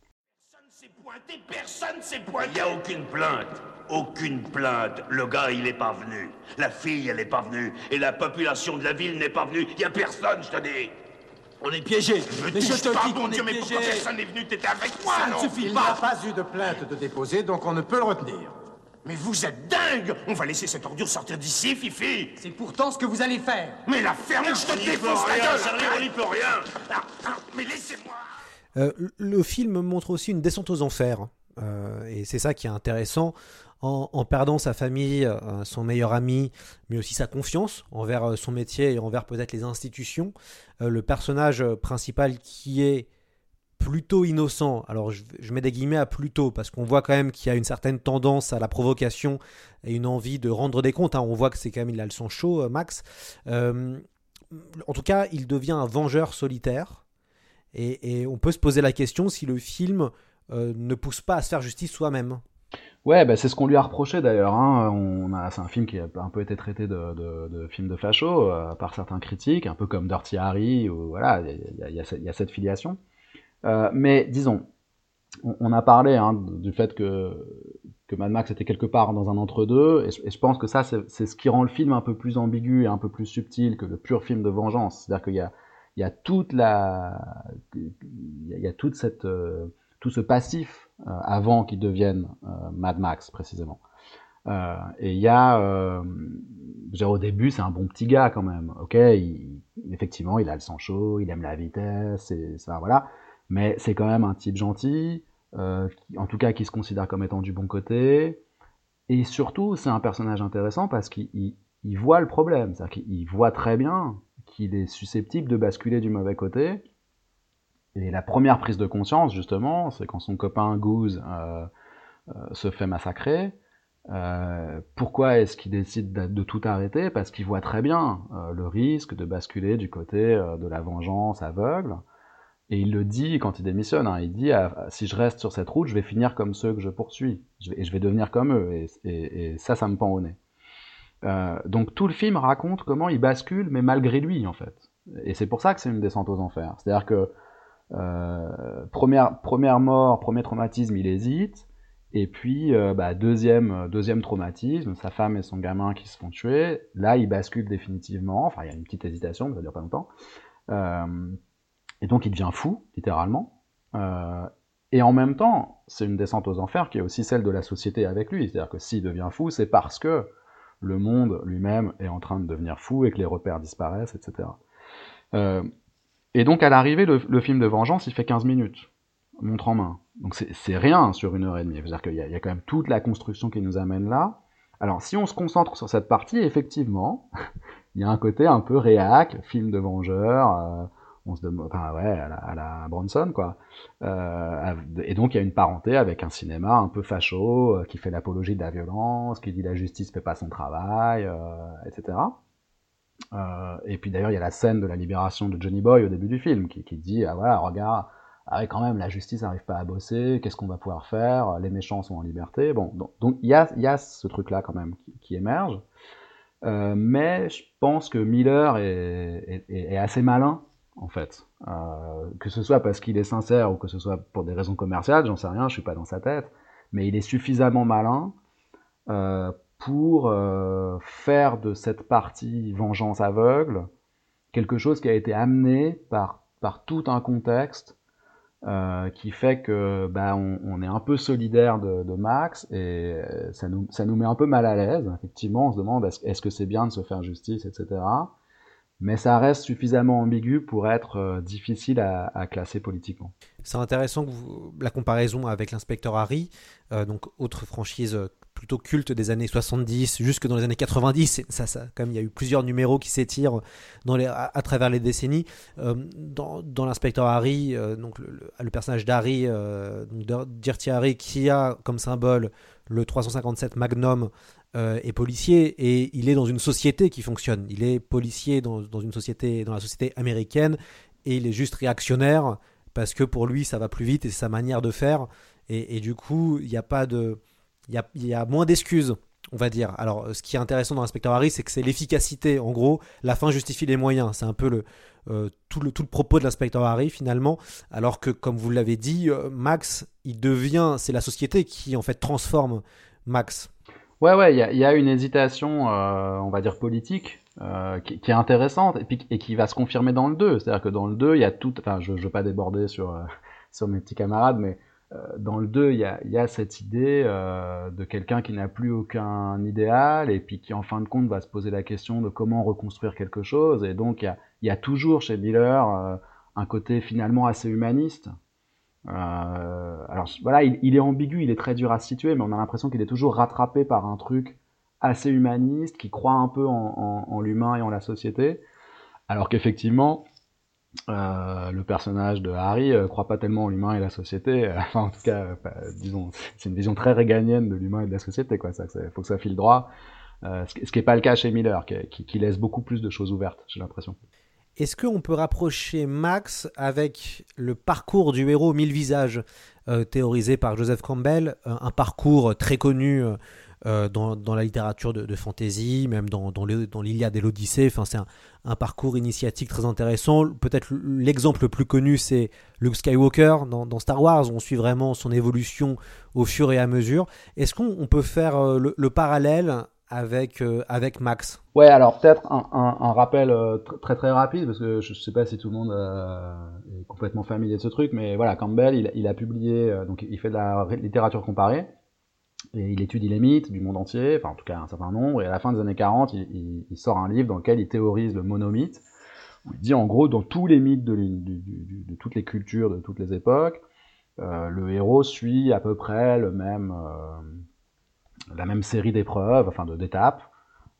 Pointé, personne s'est pointé. Il n'y a aucune plainte. Aucune plainte. Le gars, il est pas venu. La fille, elle est pas venue. Et la population de la ville n'est pas venue. Il n'y a personne, je te dis. On est piégé. Me Mais je te pas, dis mon qu'on Dieu, mais pourquoi personne n'est venu t'aider avec moi, Ça ne suffit Il pas. n'y a pas eu de plainte de déposer, donc on ne peut le retenir. Mais vous êtes dingue On va laisser cette ordure sortir d'ici, Fifi C'est pourtant ce que vous allez faire. Mais la ferme, je te On n'y défonce peut la rien, gueule Charlie, on n'y peut rien Ah, ah, Mais laissez-moi Euh, le film montre aussi une descente aux enfers. euh, et c'est ça qui est intéressant. En, perdant sa famille, euh, son meilleur ami, mais aussi sa confiance envers euh, son métier et envers peut-être les institutions, euh, le personnage principal qui est plutôt innocent, alors je, mets des guillemets à plutôt, parce qu'on voit quand même qu'il y a une certaine tendance à la provocation et une envie de rendre des comptes. hein. On voit que c'est quand même, il a le sang chaud, Max. En tout cas, il devient un vengeur solitaire. Et, on peut se poser la question si le film ne pousse pas à se faire justice soi-même. Ouais, bah, c'est ce qu'on lui a reproché d'ailleurs. Hein. On a, c'est un film qui a un peu été traité de, film de facho euh, par certains critiques, un peu comme Dirty Harry. Ou, voilà, il y a, cette- filiation. Euh, mais disons, on, a parlé hein, du fait que, que Mad Max était quelque part dans un entre-deux, et, je- pense que ça, c'est ce qui rend le film un peu plus ambigu et un peu plus subtil que le pur film de vengeance. C'est-à-dire qu'il y a, y a toute la, il y a- toute cette, euh, tout ce passif avant qu'il devienne euh, Mad Max précisément. Euh, et il y a, euh, dire, au début, c'est un bon petit gars quand même. Ok, effectivement, il a le sang chaud, il aime la vitesse, et ça, voilà. Mais c'est quand même un type gentil, euh, qui- en tout cas qui se considère comme étant du bon côté. Et surtout, c'est un personnage intéressant parce qu'il il- il voit le problème. C'est-à-dire qu'il voit très bien qu'il est susceptible de basculer du mauvais côté. Et la première prise de conscience, justement, c'est quand son copain Goose euh, euh, se fait massacrer. Euh, pourquoi est-ce qu'il décide de, tout arrêter? Parce qu'il voit très bien le risque de basculer du côté de la vengeance aveugle. Et il le dit quand il démissionne. hein, il dit ah, si je reste sur cette route, je vais finir comme ceux que je poursuis. Et je vais devenir comme eux. Et, et- ça, ça me pend au nez. Donc tout le film raconte comment il bascule, mais malgré lui, en fait. Et c'est pour ça que c'est une descente aux enfers. C'est-à-dire que première, première mort, premier traumatisme, il hésite. Et puis, euh, bah, deuxième, deuxième traumatisme, sa femme et son gamin qui se font tuer. Là, il bascule définitivement. Enfin, il y a une petite hésitation, mais ça dure pas longtemps. Euh, et donc, il devient fou, littéralement. Euh, et en même temps, c'est une descente aux enfers qui est aussi celle de la société avec lui. C'est-à-dire que s'il devient fou, c'est parce que le monde lui-même est en train de devenir fou et que les repères disparaissent, etc. Et donc, à l'arrivée, le, le film de vengeance, il fait 15 minutes, montre en main. Donc, c'est rien sur une heure et demie. C'est-à-dire qu'il y, y a quand même toute la construction qui nous amène là. Alors, si on se concentre sur cette partie, effectivement, il y a un côté un peu réac, film de vengeur, euh, on se demande, enfin, ouais, à la, à la Bronson, quoi. Euh, et donc, il y a une parenté avec un cinéma un peu facho, euh, qui fait l'apologie de la violence, qui dit la justice fait pas son travail, euh, etc. Euh, et puis d'ailleurs, il y a la scène de la libération de Johnny Boy au début du film, qui, qui dit, ah voilà, regarde, ah quand même, la justice n'arrive pas à bosser, qu'est-ce qu'on va pouvoir faire, les méchants sont en liberté. Bon, donc il y a, ce truc-là quand même qui, émerge. Euh, mais je pense que Miller est assez malin, en fait. Euh, que ce soit parce qu'il est sincère ou que ce soit pour des raisons commerciales, j'en sais rien, je suis pas dans sa tête. Mais il est suffisamment malin euh, pour euh, faire de cette partie vengeance aveugle quelque chose qui a été amené par, par tout un contexte euh, qui fait que bah, on, on est un peu solidaire de, de Max et euh, ça nous, ça nous met un peu mal à l'aise. Effectivement, on se demande est-ce est-ce que c'est bien de se faire justice, etc. Mais ça reste suffisamment ambigu pour être euh, difficile à, à classer politiquement. C'est intéressant la comparaison avec l'inspecteur Harry, euh, donc autre franchise euh, plutôt culte des années 70 jusque dans les années 90. Et Ça, ça, même, il y a eu plusieurs numéros qui s'étirent à, travers les décennies. Euh, dans l'inspecteur Harry, donc le, personnage d'Harry, euh, Dirty Harry, qui a comme symbole le 357 Magnum est policier et il est dans une société qui fonctionne. Il est policier dans une société, dans la société américaine et il est juste réactionnaire parce que pour lui ça va plus vite et sa manière de faire. Et, du coup il n'y a pas de il y a, moins d'excuses on va dire. Alors ce qui est intéressant dans l'inspecteur Harry c'est que c'est l'efficacité. En gros la fin justifie les moyens. C'est un peu le, euh, tout le propos de l'inspecteur Harry finalement. Alors que comme vous l'avez dit euh, Max il devient c'est la société qui en fait transforme Max. Ouais, ouais, il y a, une hésitation, euh, on va dire politique, euh, qui, qui, est intéressante et, puis, et qui va se confirmer dans le 2. C'est-à-dire que dans le 2, il y a tout. Enfin, je ne veux pas déborder sur, euh, sur mes petits camarades, mais euh, dans le 2, il y a, y a, cette idée euh, de quelqu'un qui n'a plus aucun idéal et puis qui, en fin de compte, va se poser la question de comment reconstruire quelque chose. Et donc, il y a, y a, toujours chez Miller euh, un côté finalement assez humaniste. Alors voilà, il, il, est ambigu, il est très dur à situer, mais on a l'impression qu'il est toujours rattrapé par un truc assez humaniste, qui croit un peu en, l'humain et en la société, alors qu'effectivement, euh, le personnage de Harry euh, croit pas tellement en l'humain et la société. Enfin, en tout cas, euh, disons, c'est une vision très réganienne de l'humain et de la société, quoi. Ça, faut que ça file droit. ce qui n'est pas le cas chez Miller, qui, qui laisse beaucoup plus de choses ouvertes, j'ai l'impression. Est-ce qu'on peut rapprocher Max avec le parcours du héros mille visages euh, théorisé par Joseph Campbell, euh, un parcours très connu euh, dans, dans, la littérature de, de fantasy, même dans, dans l'Iliade et l'Odyssée. Enfin, c'est un, un, parcours initiatique très intéressant. Peut-être l'exemple le plus connu, c'est Luke Skywalker dans, dans, Star Wars. On suit vraiment son évolution au fur et à mesure. Est-ce qu'on peut faire le, le parallèle avec, euh, avec Max? Ouais, alors peut-être un, un, un, rappel euh, très très rapide, parce que je sais pas si tout le monde euh, est complètement familier de ce truc, mais voilà, Campbell, il, il a publié, euh, donc il fait de la littérature comparée, et il étudie les mythes du monde entier, enfin en tout cas un certain nombre, et à la fin des années 40, il, sort un livre dans lequel il théorise le monomythe, il dit en gros, dans tous les mythes de, toutes les cultures, de toutes les époques, le héros suit à peu près le même la même série d'épreuves, enfin d'étapes.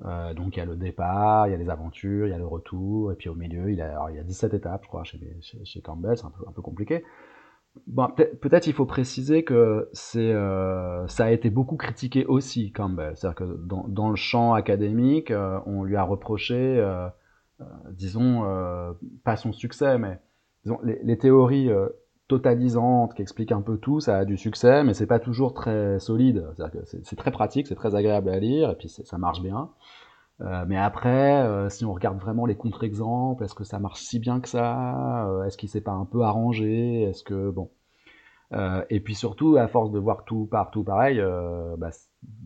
Euh, donc il y a le départ, il y a les aventures, il y a le retour, et puis au milieu, il y a, il y a 17 étapes, je crois, chez, Campbell, c'est un peu compliqué. Peut-être il faut préciser que c'est, euh, ça a été beaucoup critiqué aussi, Campbell. C'est-à-dire que dans, le champ académique, euh, on lui a reproché, euh, disons, pas son succès, mais les, les théories totalisante qui explique un peu tout, ça a du succès, mais c'est pas toujours très solide. C'est très pratique, c'est très agréable à lire, et puis ça marche bien. Euh, mais après, euh, si on regarde vraiment les contre-exemples, est-ce que ça marche si bien que ça euh, Est-ce qu'il s'est pas un peu arrangé Est-ce que bon Et puis surtout, à force de voir tout partout pareil, bah,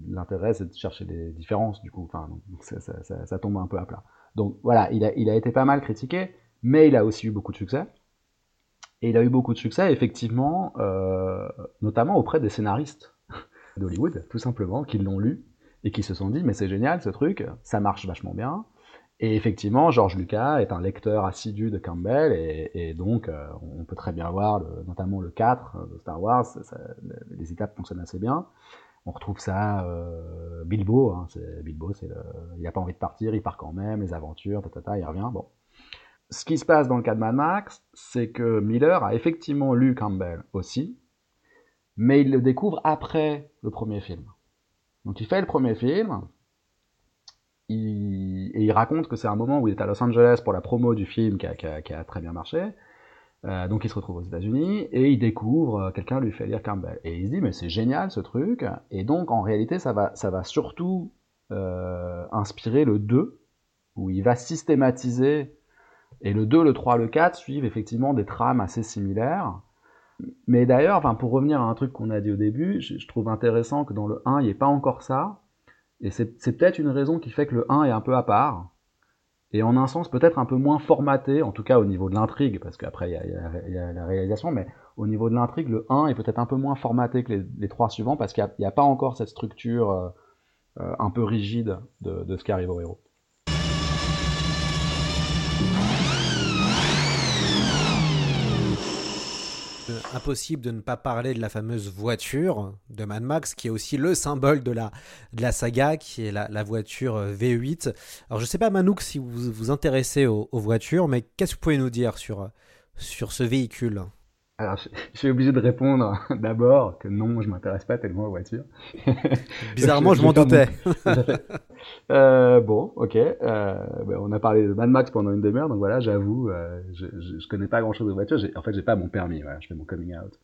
l'intérêt c'est de chercher des différences du coup. Enfin, donc ça, tombe un peu à plat. Donc voilà, il a, été pas mal critiqué, mais il a aussi eu beaucoup de succès. Et il a eu beaucoup de succès, effectivement, notamment auprès des scénaristes d'Hollywood, tout simplement, qui l'ont lu et qui se sont dit mais c'est génial ce truc, ça marche vachement bien. Et effectivement, George Lucas est un lecteur assidu de Campbell et, donc euh, on peut très bien voir, notamment le 4 de Star Wars, les étapes fonctionnent assez bien. On retrouve ça, euh, Bilbo, hein, Bilbo, il n'a pas envie de partir, il part quand même, les aventures, il revient. Bon, ce qui se passe dans le cas de Mad Max, c'est que Miller a effectivement lu Campbell aussi, mais il le découvre après le premier film. Donc il fait le premier film, il, et il raconte que c'est un moment où il est à Los Angeles pour la promo du film qui a, très bien marché. Euh, donc il se retrouve aux États-Unis et il découvre, euh, quelqu'un lui fait lire Campbell. Et il se dit, mais c'est génial ce truc. Et donc en réalité, ça va, ça va surtout euh, inspirer le 2, où il va systématiser et le 2, le 3, le 4 suivent effectivement des trames assez similaires. Mais d'ailleurs, enfin, pour revenir à un truc qu'on a dit au début, je, trouve intéressant que dans le 1, il n'y ait pas encore ça. Et c'est peut-être une raison qui fait que le 1 est un peu à part. Et en un sens, peut-être un peu moins formaté, en tout cas au niveau de l'intrigue, parce qu'après, il y, a la réalisation, mais au niveau de l'intrigue, le 1 est peut-être un peu moins formaté que les, trois suivants, parce qu'il n'y a, a, pas encore cette structure euh, euh, un peu rigide de, de ce qui arrive au héros. Impossible de ne pas parler de la fameuse voiture de Mad Max, qui est aussi le symbole de la, de la saga, qui est la, voiture V8. Alors je sais pas Manouk si vous vous intéressez aux, aux voitures, mais qu'est-ce que vous pouvez nous dire sur, sur ce véhicule? Alors, je suis obligé de répondre d'abord que non, je m'intéresse pas tellement aux voitures. Bizarrement, je, m'en doutais. euh, bon, ok. Euh, ben, on a parlé de Mad Max pendant une demi-heure, donc voilà, j'avoue, euh, je, je, je, connais pas grand-chose de voitures. En fait, j'ai pas mon permis. Voilà, je fais mon coming out.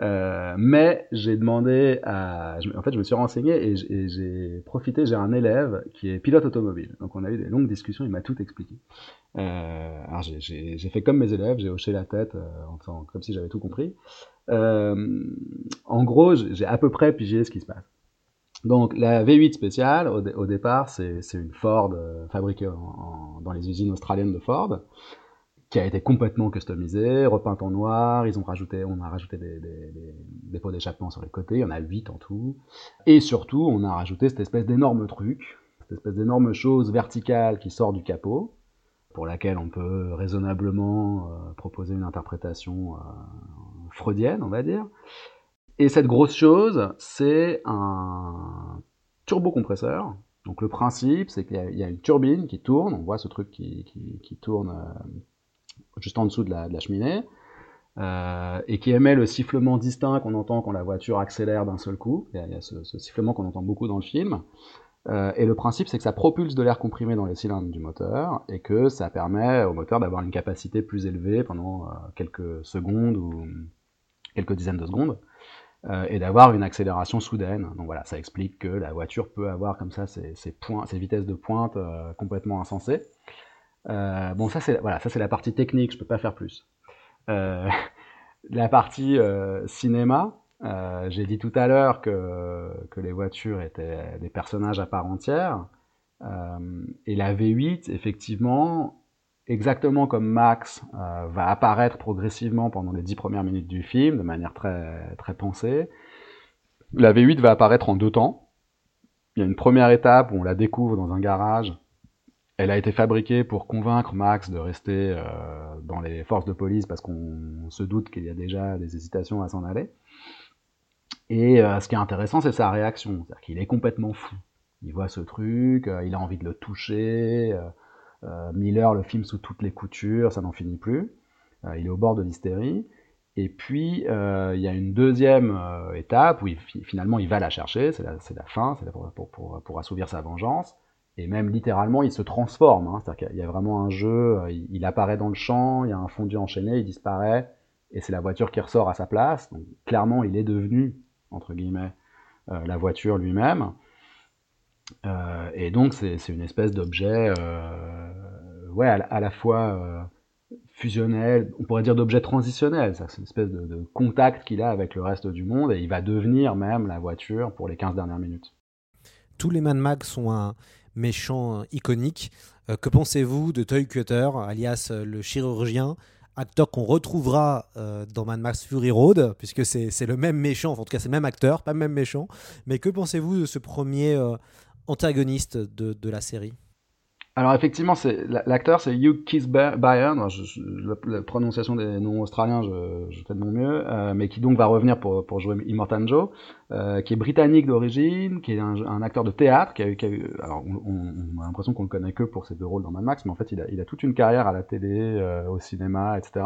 Euh, mais j'ai demandé à, en fait, je me suis renseigné et j'ai profité. J'ai un élève qui est pilote automobile, donc on a eu des longues discussions. Il m'a tout expliqué. Euh, alors j'ai fait comme mes élèves, j'ai hoché la tête euh, en comme si j'avais tout compris. Euh, en gros, j'ai à peu près pigé ce qui se passe. Donc la V8 spéciale, au, dé- au départ, c'est c'est une Ford euh, fabriquée en- en- dans les usines australiennes de Ford, qui a été complètement customisée, repeinte en noir. Ils ont rajouté, on a rajouté des, pots d'échappement sur les côtés. Il y en a 8 en tout. Et surtout, on a rajouté cette espèce d'énorme truc, cette espèce d'énorme chose verticale qui sort du capot, pour laquelle on peut raisonnablement euh, proposer une interprétation euh, freudienne, on va dire. Et cette grosse chose, c'est un turbocompresseur. Donc le principe, c'est qu'il y a- une turbine qui tourne, on voit ce truc qui tourne euh, juste en dessous de la, cheminée, euh, et qui émet le sifflement distinct qu'on entend quand la voiture accélère d'un seul coup. Il y a, ce, sifflement qu'on entend beaucoup dans le film. Euh, et le principe, c'est que ça propulse de l'air comprimé dans les cylindres du moteur, et que ça permet au moteur d'avoir une capacité plus élevée pendant euh, quelques secondes ou quelques dizaines de secondes et d'avoir une accélération soudaine. Donc voilà, ça explique que la voiture peut avoir comme ça ses, points, ses vitesses de pointe complètement insensées. Euh, bon, ça c'est voilà, ça c'est la partie technique, je peux pas faire plus. Euh, la partie euh, cinéma, euh, j'ai dit tout à l'heure que, que les voitures étaient des personnages à part entière. Euh, et la V8, effectivement, exactement comme Max euh, va apparaître progressivement pendant les dix premières minutes du film, de manière très, très pensée, la V8 va apparaître en deux temps. Il y a une première étape où on la découvre dans un garage. Elle a été fabriquée pour convaincre Max de rester euh, dans les forces de police parce qu'on se doute qu'il y a déjà des hésitations à s'en aller. Et euh, ce qui est intéressant, c'est sa réaction. C'est-à-dire qu'il est complètement fou. Il voit ce truc, euh, il a envie de le toucher. Miller le filme sous toutes les coutures, ça n'en finit plus. Il est au bord de l'hystérie. Et puis, il y a une deuxième étape où finalement il va la chercher, c'est la, fin, c'est pour assouvir sa vengeance. Et même littéralement, il se transforme. Hein, C'est-à-dire qu'il y a vraiment un jeu, euh, il, apparaît dans le champ, il y a un fondu enchaîné, il disparaît, et c'est la voiture qui ressort à sa place. Donc clairement, il est devenu, entre guillemets, euh, la voiture lui-même. Euh, et donc, c'est une espèce d'objet, ouais, à, la- fois fusionnel, on pourrait dire d'objet transitionnel. C'est une espèce de, contact qu'il a avec le reste du monde, et il va devenir même la voiture pour les 15 dernières minutes. Tous les Mad Max sont un méchant iconique. Euh, que pensez-vous de Toy Cutter, alias euh, le chirurgien, acteur qu'on retrouvera euh, dans Mad Max Fury Road, puisque c'est le même méchant, enfin, en tout cas c'est le même acteur, pas le même méchant. Mais que pensez-vous de ce premier euh, antagoniste de, de la série? Alors effectivement, c'est la- l'acteur c'est Hugh. Alors, je- la, prononciation des noms australiens, je, fais de mon mieux, euh, mais qui donc va revenir pour, jouer Immortan Joe, euh, qui est britannique d'origine, qui est un, acteur de théâtre, qui a, eu- qui a alors on, a l'impression qu'on le connaît que pour ses deux rôles dans Mad Max, mais en fait il a, toute une carrière à la télé, euh, au cinéma, etc.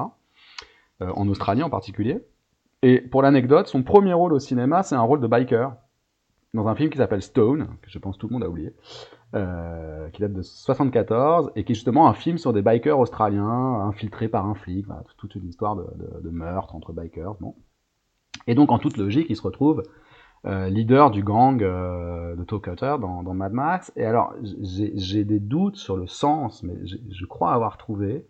En Australie en particulier. Et pour l'anecdote, son premier rôle au cinéma, c'est un rôle de biker dans un film qui s'appelle Stone, que je pense tout le monde a oublié, euh, qui date de 74, et qui est justement un film sur des bikers australiens infiltrés par un flic, toute une histoire de, meurtre entre bikers. Bon. Et donc, en toute logique, il se retrouve euh, leader du gang euh, de Toe Cutter dans, Mad Max. Et alors, j'ai des doutes sur le sens, mais je crois avoir trouvé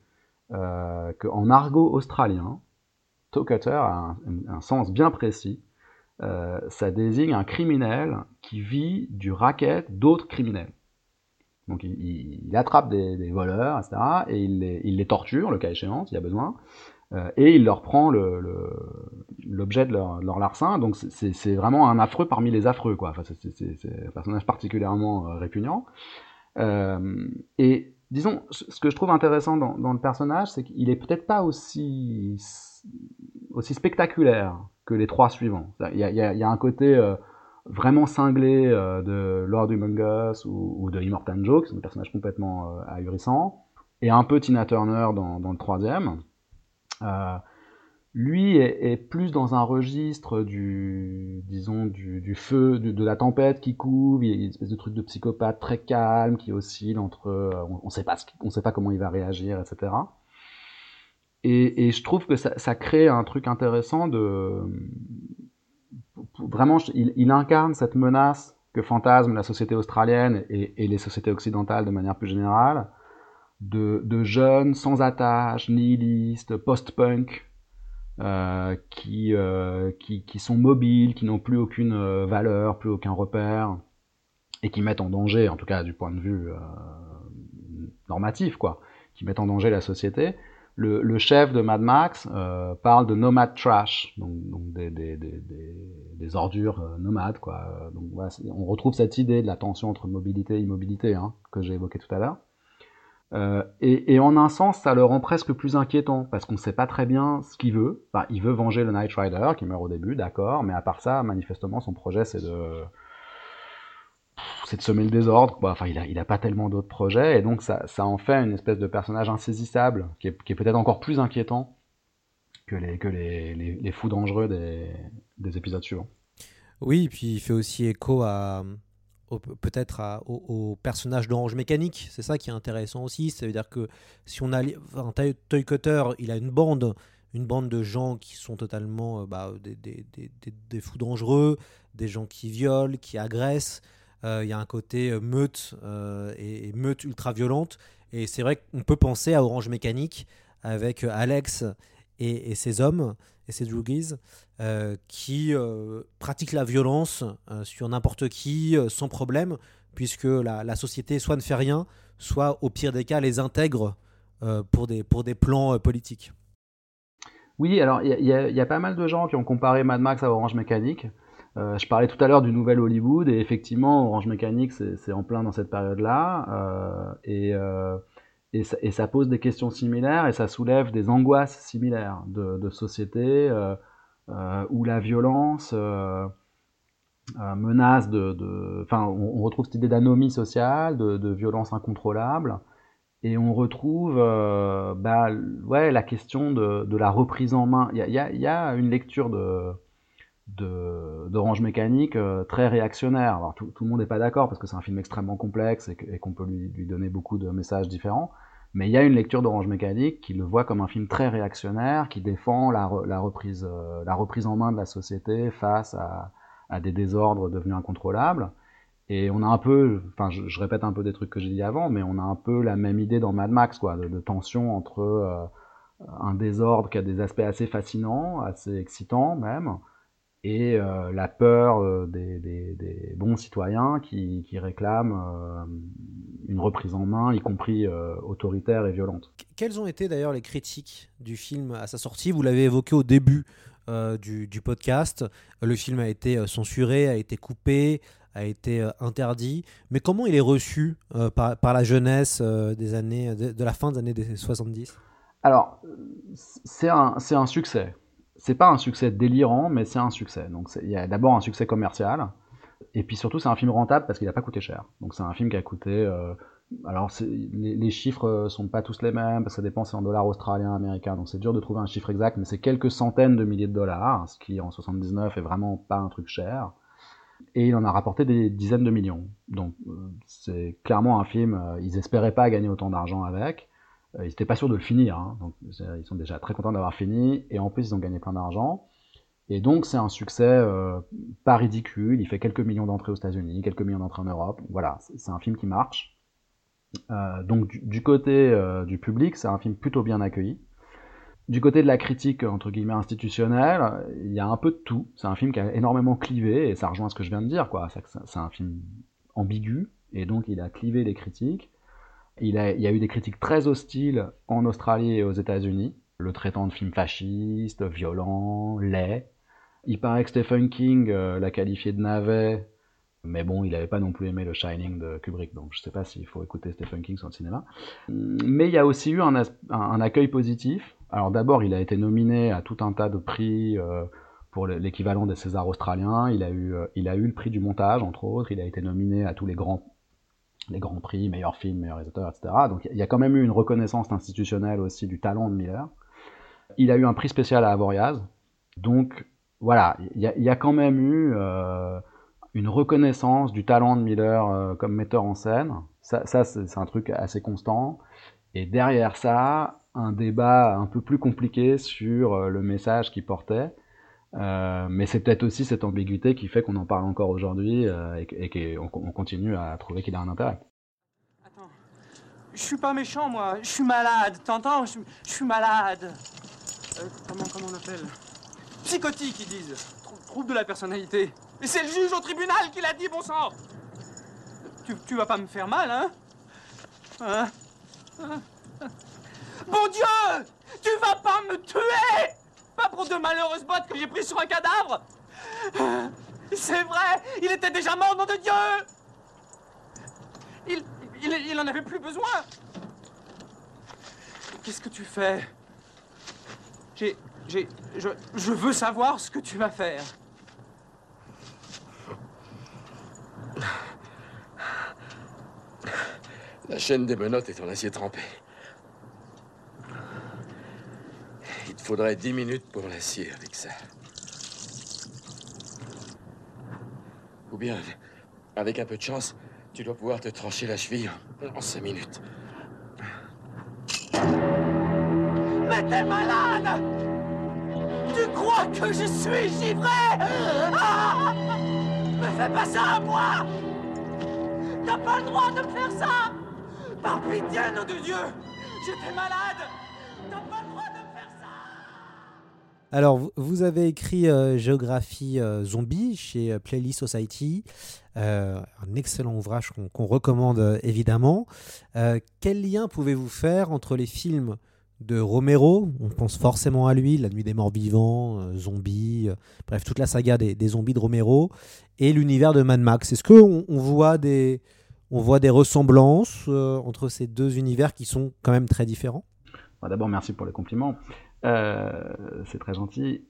qu'en argot australien, Toe Cutter a un sens bien précis. Euh, ça désigne un criminel qui vit du racket d'autres criminels. Donc il, attrape des, voleurs, etc., et il les, torture, le cas échéant, s'il y a besoin, euh, et il leur prend l'objet de leur, larcin. Donc c'est- vraiment un affreux parmi les affreux, quoi. C'est- un personnage particulièrement euh, répugnant. Et disons, ce que je trouve intéressant dans, le personnage, c'est qu'il est peut-être pas aussi spectaculaire les trois suivants. Il y a, un côté euh, vraiment cinglé euh, de Lord Humongous ou, ou de Immortan Joe, qui sont des personnages complètement euh, ahurissants, et un peu Tina Turner dans, le troisième. Euh, lui est, plus dans un registre du, disons, du, feu, de la tempête qui couvre. Il y a une espèce de truc de psychopathe très calme qui oscille entre, on, qui- on sait pas comment il va réagir, etc. Et, et je trouve que ça, ça crée un truc intéressant de, vraiment, il, il incarne cette menace que fantasme la société australienne et, et les sociétés occidentales de manière plus générale, de, de jeunes sans attache, nihilistes, post-punk, euh, qui, euh, qui, qui, sont mobiles, qui n'ont plus aucune euh, valeur, plus aucun repère, et qui mettent en danger, en tout cas du point de vue euh, normatif, quoi, qui mettent en danger la société. Le, chef de Mad Max euh, parle de nomad trash, donc, donc des, ordures euh, nomades, quoi. Donc voilà, on retrouve cette idée de la tension entre mobilité et immobilité hein, que j'ai évoqué tout à l'heure. Euh, et, en un sens, ça le rend presque plus inquiétant parce qu'on ne sait pas très bien ce qu'il veut. Il veut venger le Knight Rider qui meurt au début, d'accord, mais à part ça, manifestement, son projet c'est de c'est de semer le désordre. Quoi. Enfin, il a, il a pas tellement d'autres projets et donc ça, ça en fait une espèce de personnage insaisissable qui est, qui est peut-être encore plus inquiétant que les, que les, les, fous dangereux des, des épisodes suivants. Oui, puis il fait aussi écho à peut-être au, au, personnage d'Orange Mécanique. C'est ça qui est intéressant aussi. Ça veut dire que si on a un Toy Cutter, il a une bande, une bande de gens qui sont totalement bah, des, des, des, des, fous dangereux, des gens qui violent, qui agressent. Euh, il y a un côté meute euh, et, meute ultra violente. Et c'est vrai qu'on peut penser à Orange Mécanique avec Alex et, ses hommes et ses droogies euh, qui euh, pratiquent la violence euh, sur n'importe qui sans problème, puisque la, société soit ne fait rien, soit au pire des cas les intègre pour, des, pour des plans politiques. Oui, alors il y, a pas mal de gens qui ont comparé Mad Max à Orange Mécanique. Euh, je parlais tout à l'heure du nouvel Hollywood et effectivement Orange Mécanique c'est en plein dans cette période-là euh, et, euh, et, ça, pose des questions similaires et ça soulève des angoisses similaires de, société où la violence menace de, enfin on, retrouve cette idée d'anomie sociale, de, violence incontrôlable et on retrouve bah, ouais la question de, la reprise en main. Il y a une lecture de d'Orange Mécanique euh, très réactionnaire. Alors tout, tout le monde n'est pas d'accord parce que c'est un film extrêmement complexe et qu'on peut lui, lui, donner beaucoup de messages différents. Mais il y a une lecture d'Orange Mécanique qui le voit comme un film très réactionnaire, qui défend la, la, reprise, euh, la reprise en main de la société face à, à, des désordres devenus incontrôlables. Et on a un peu, enfin je, je, répète un peu des trucs que j'ai dit avant, mais on a un peu la même idée dans Mad Max, quoi, de, de tension entre euh, un désordre qui a des aspects assez fascinants, assez excitants même, et euh, la peur euh, des, des, des, bons citoyens qui, qui réclament euh, une reprise en main, y compris autoritaire et violente. Quelles ont été d'ailleurs les critiques du film à sa sortie? Vous l'avez évoqué au début du, du, podcast. Le film a été censuré, a été coupé, a été interdit. Mais comment il est reçu par, par, la jeunesse des années, de, de la fin des années 70 Alors, c'est un, un succès c'est pas un succès délirant, mais c'est un succès. Donc il y a d'abord un succès commercial, et puis surtout c'est un film rentable parce qu'il n'a pas coûté cher. Donc c'est un film qui a coûté. Euh, alors les, les, chiffres sont pas tous les mêmes parce que ça dépend c'est en dollars australiens, américains. Donc c'est dur de trouver un chiffre exact, mais c'est quelques centaines de milliers de dollars, ce qui en 79 est vraiment pas un truc cher. Et il en a rapporté des dizaines de millions. Donc euh, c'est clairement un film. Euh, ils espéraient pas gagner autant d'argent avec. Euh, ils n'étaient pas sûrs de le finir, hein, donc ils sont déjà très contents d'avoir fini, et en plus ils ont gagné plein d'argent. Et donc c'est un succès euh, pas ridicule, il fait quelques millions d'entrées aux États-Unis, quelques millions d'entrées en Europe, voilà, c'est un film qui marche. Euh, donc du, côté euh, du public, c'est un film plutôt bien accueilli. Du côté de la critique entre guillemets institutionnelle, il y a un peu de tout. C'est un film qui a énormément clivé, et ça rejoint ce que je viens de dire, quoi. C'est un film ambigu, et donc il a clivé les critiques. Il, a, y a eu des critiques très hostiles en Australie et aux États-Unis, le traitant de film fasciste, violent, laid. Il paraît que Stephen King euh, l'a qualifié de navet, mais bon, il n'avait pas non plus aimé le Shining de Kubrick, donc je ne sais pas s'il faut écouter Stephen King sur le cinéma. Mais il y a aussi eu un, un accueil positif. Alors d'abord, il a été nominé à tout un tas de prix euh, pour l'équivalent des Césars australiens. Il a, eu, euh, il a eu le prix du montage, entre autres. Il a été nominé à tous les grands les grands prix, meilleur film, meilleur réalisateur, etc. Donc il y a quand même eu une reconnaissance institutionnelle aussi du talent de Miller. Il a eu un prix spécial à Avoriaz. Donc voilà, il y, a quand même eu euh, une reconnaissance du talent de Miller euh, comme metteur en scène. Ça, ça c'est un truc assez constant. Et derrière ça, un débat un peu plus compliqué sur euh, le message qu'il portait. Euh, mais c'est peut-être aussi cette ambiguïté qui fait qu'on en parle encore aujourd'hui euh, et, qu'on on continue à trouver qu'il a un intérêt. Attends, je suis pas méchant moi, je suis malade, t'entends? Je, suis malade. Euh, comment comment on appelle Psychotique, ils disent. Trou- Trouble de la personnalité. Et c'est le juge au tribunal qui l'a dit, bon sang! Tu, vas pas me faire mal, hein? Hein? Hein? Bon Dieu! Tu vas pas me tuer Pas pour de malheureuses bottes que j'ai prises sur un cadavre C'est vrai Il était déjà mort, nom de Dieu il, il, il en avait plus besoin Qu'est-ce que tu fais? J'ai... J'ai... Je, je veux savoir ce que tu vas faire. La chaîne des menottes est en acier trempé. Il te faudrait dix minutes pour l'acier avec ça. Ou bien, avec un peu de chance, tu dois pouvoir te trancher la cheville en, en cinq minutes. Mais t'es malade! Tu crois que je suis givré? Ah! Me fais pas ça à moi! T'as pas le droit de me faire ça! Par pitié, nom de Dieu! J'étais malade! T'as pas le Alors, vous- avez écrit euh, Géographie euh, zombie chez euh, Playlist Society, un excellent ouvrage qu'on recommande évidemment. Quel lien pouvez-vous faire entre les films de Romero, on pense forcément à lui, La Nuit des Morts Vivants, Zombies, bref, toute la saga des, zombies de Romero, et l'univers de Mad Max? Est-ce qu'on on voit, des, ressemblances entre ces deux univers qui sont quand même très différents? Bah, D'abord, merci pour les compliments. Euh, c'est très gentil.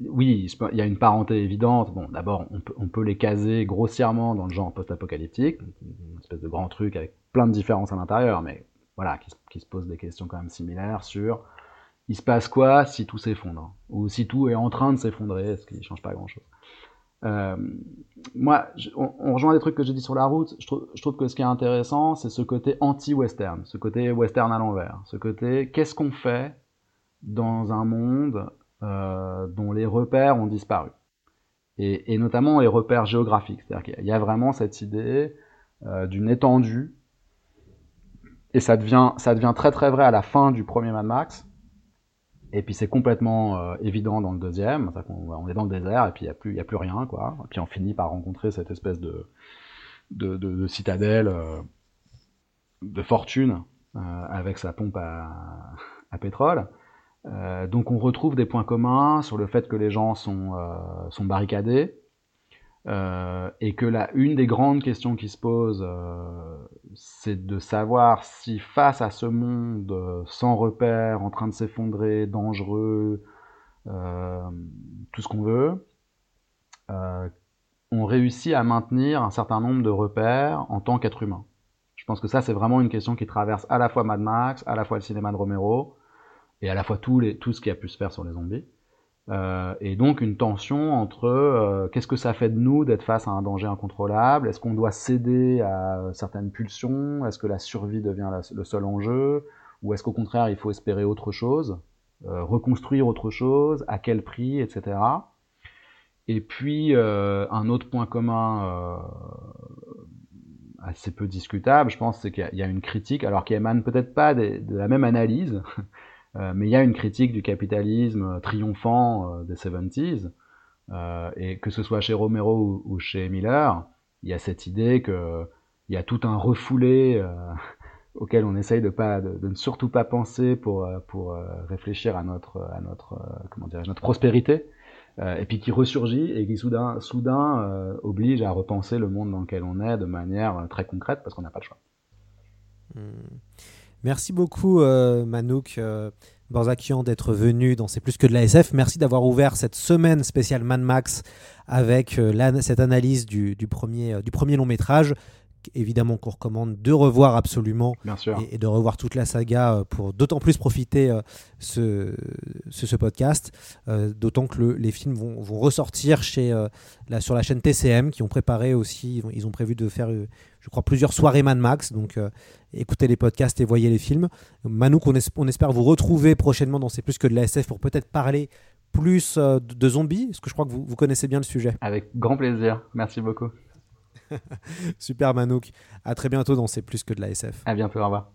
Oui, il y a une parenté évidente. Bon, d'abord, on peut, les caser grossièrement dans le genre post-apocalyptique, une espèce de grand truc avec plein de différences à l'intérieur, mais voilà, qui se pose des questions quand même similaires sur il se passe quoi si tout s'effondre? Ou si tout est en train de s'effondrer, ce qui ne change pas grand-chose? Euh, moi, on, on rejoint des trucs que j'ai dit sur la route. Je trouve, je trouve que ce qui est intéressant, c'est ce côté anti-western, ce côté western à l'envers, ce côté qu'est-ce qu'on fait dans un monde euh, dont les repères ont disparu, et, et notamment les repères géographiques. C'est-à-dire qu'il y a vraiment cette idée euh, d'une étendue, et ça devient, ça devient très très vrai à la fin du premier Mad Max. Et puis c'est complètement euh, évident dans le deuxième, on est dans le désert et puis il n'y a, plus- y a plus rien, quoi. Et puis on finit par rencontrer cette espèce de, de, de- de citadelle euh, de fortune euh, avec sa pompe à, à pétrole. Euh, donc on retrouve des points communs sur le fait que les gens sont, euh, sont barricadés euh, et que là, une des grandes questions qui se posent, euh, c'est de savoir si face à ce monde euh, sans repère, en train de s'effondrer, dangereux, euh, tout ce qu'on veut, euh, on réussit à maintenir un certain nombre de repères en tant qu'être humain. Je pense que ça, c'est vraiment une question qui traverse à la fois Mad Max, à la fois le cinéma de Romero, et à la fois tout, les, tout ce qui a pu se faire sur les zombies. Euh, et donc une tension entre euh, qu'est-ce que ça fait de nous d'être face à un danger incontrôlable? Est-ce qu'on doit céder à certaines pulsions? Est-ce que la survie devient le seul enjeu? Ou est-ce qu'au contraire il faut espérer autre chose euh, Reconstruire autre chose? À quel prix? Etc. Et puis euh, un autre point commun euh, assez peu discutable, je pense, c'est qu'il y a- une critique, alors qui émane peut-être pas de la même analyse, euh, mais il y a une critique du capitalisme triomphant euh, des 70s, euh, et que ce soit chez Romero ou, chez Miller, il y a cette idée que il y a tout un refoulé euh, auquel on essaye de, pas, de, ne surtout pas penser pour, euh, pour euh, réfléchir à notre, à notre, euh, comment notre prospérité, euh, et puis qui ressurgit et qui soudain, soudain euh, oblige à repenser le monde dans lequel on est de manière euh, très concrète parce qu'on n'a pas le choix. Merci beaucoup euh, Manouk euh, Borzakian d'être venu dans C'est plus que de la SF. Merci d'avoir ouvert cette semaine spéciale Mad Max avec euh, cette analyse du premier long métrage. Évidemment qu'on recommande de revoir absolument Bien sûr. Et, et de revoir toute la saga euh, pour d'autant plus profiter euh, ce, ce, ce podcast. Euh, d'autant que le- les films vont, vont ressortir chez, sur la chaîne TCM qui ont préparé aussi, ils ont, prévu de faire, je crois, plusieurs soirées Mad Max. Donc euh, écoutez les podcasts et voyez les films. Manouk, on, es- on espère vous retrouver prochainement dans C'est plus que de la SF pour peut-être parler plus euh, de, de zombies, parce que je crois que vous, vous connaissez bien le sujet. Avec grand plaisir. Merci beaucoup. Super Manouk. À très bientôt dans C'est plus que de la SF. À bientôt. Au revoir.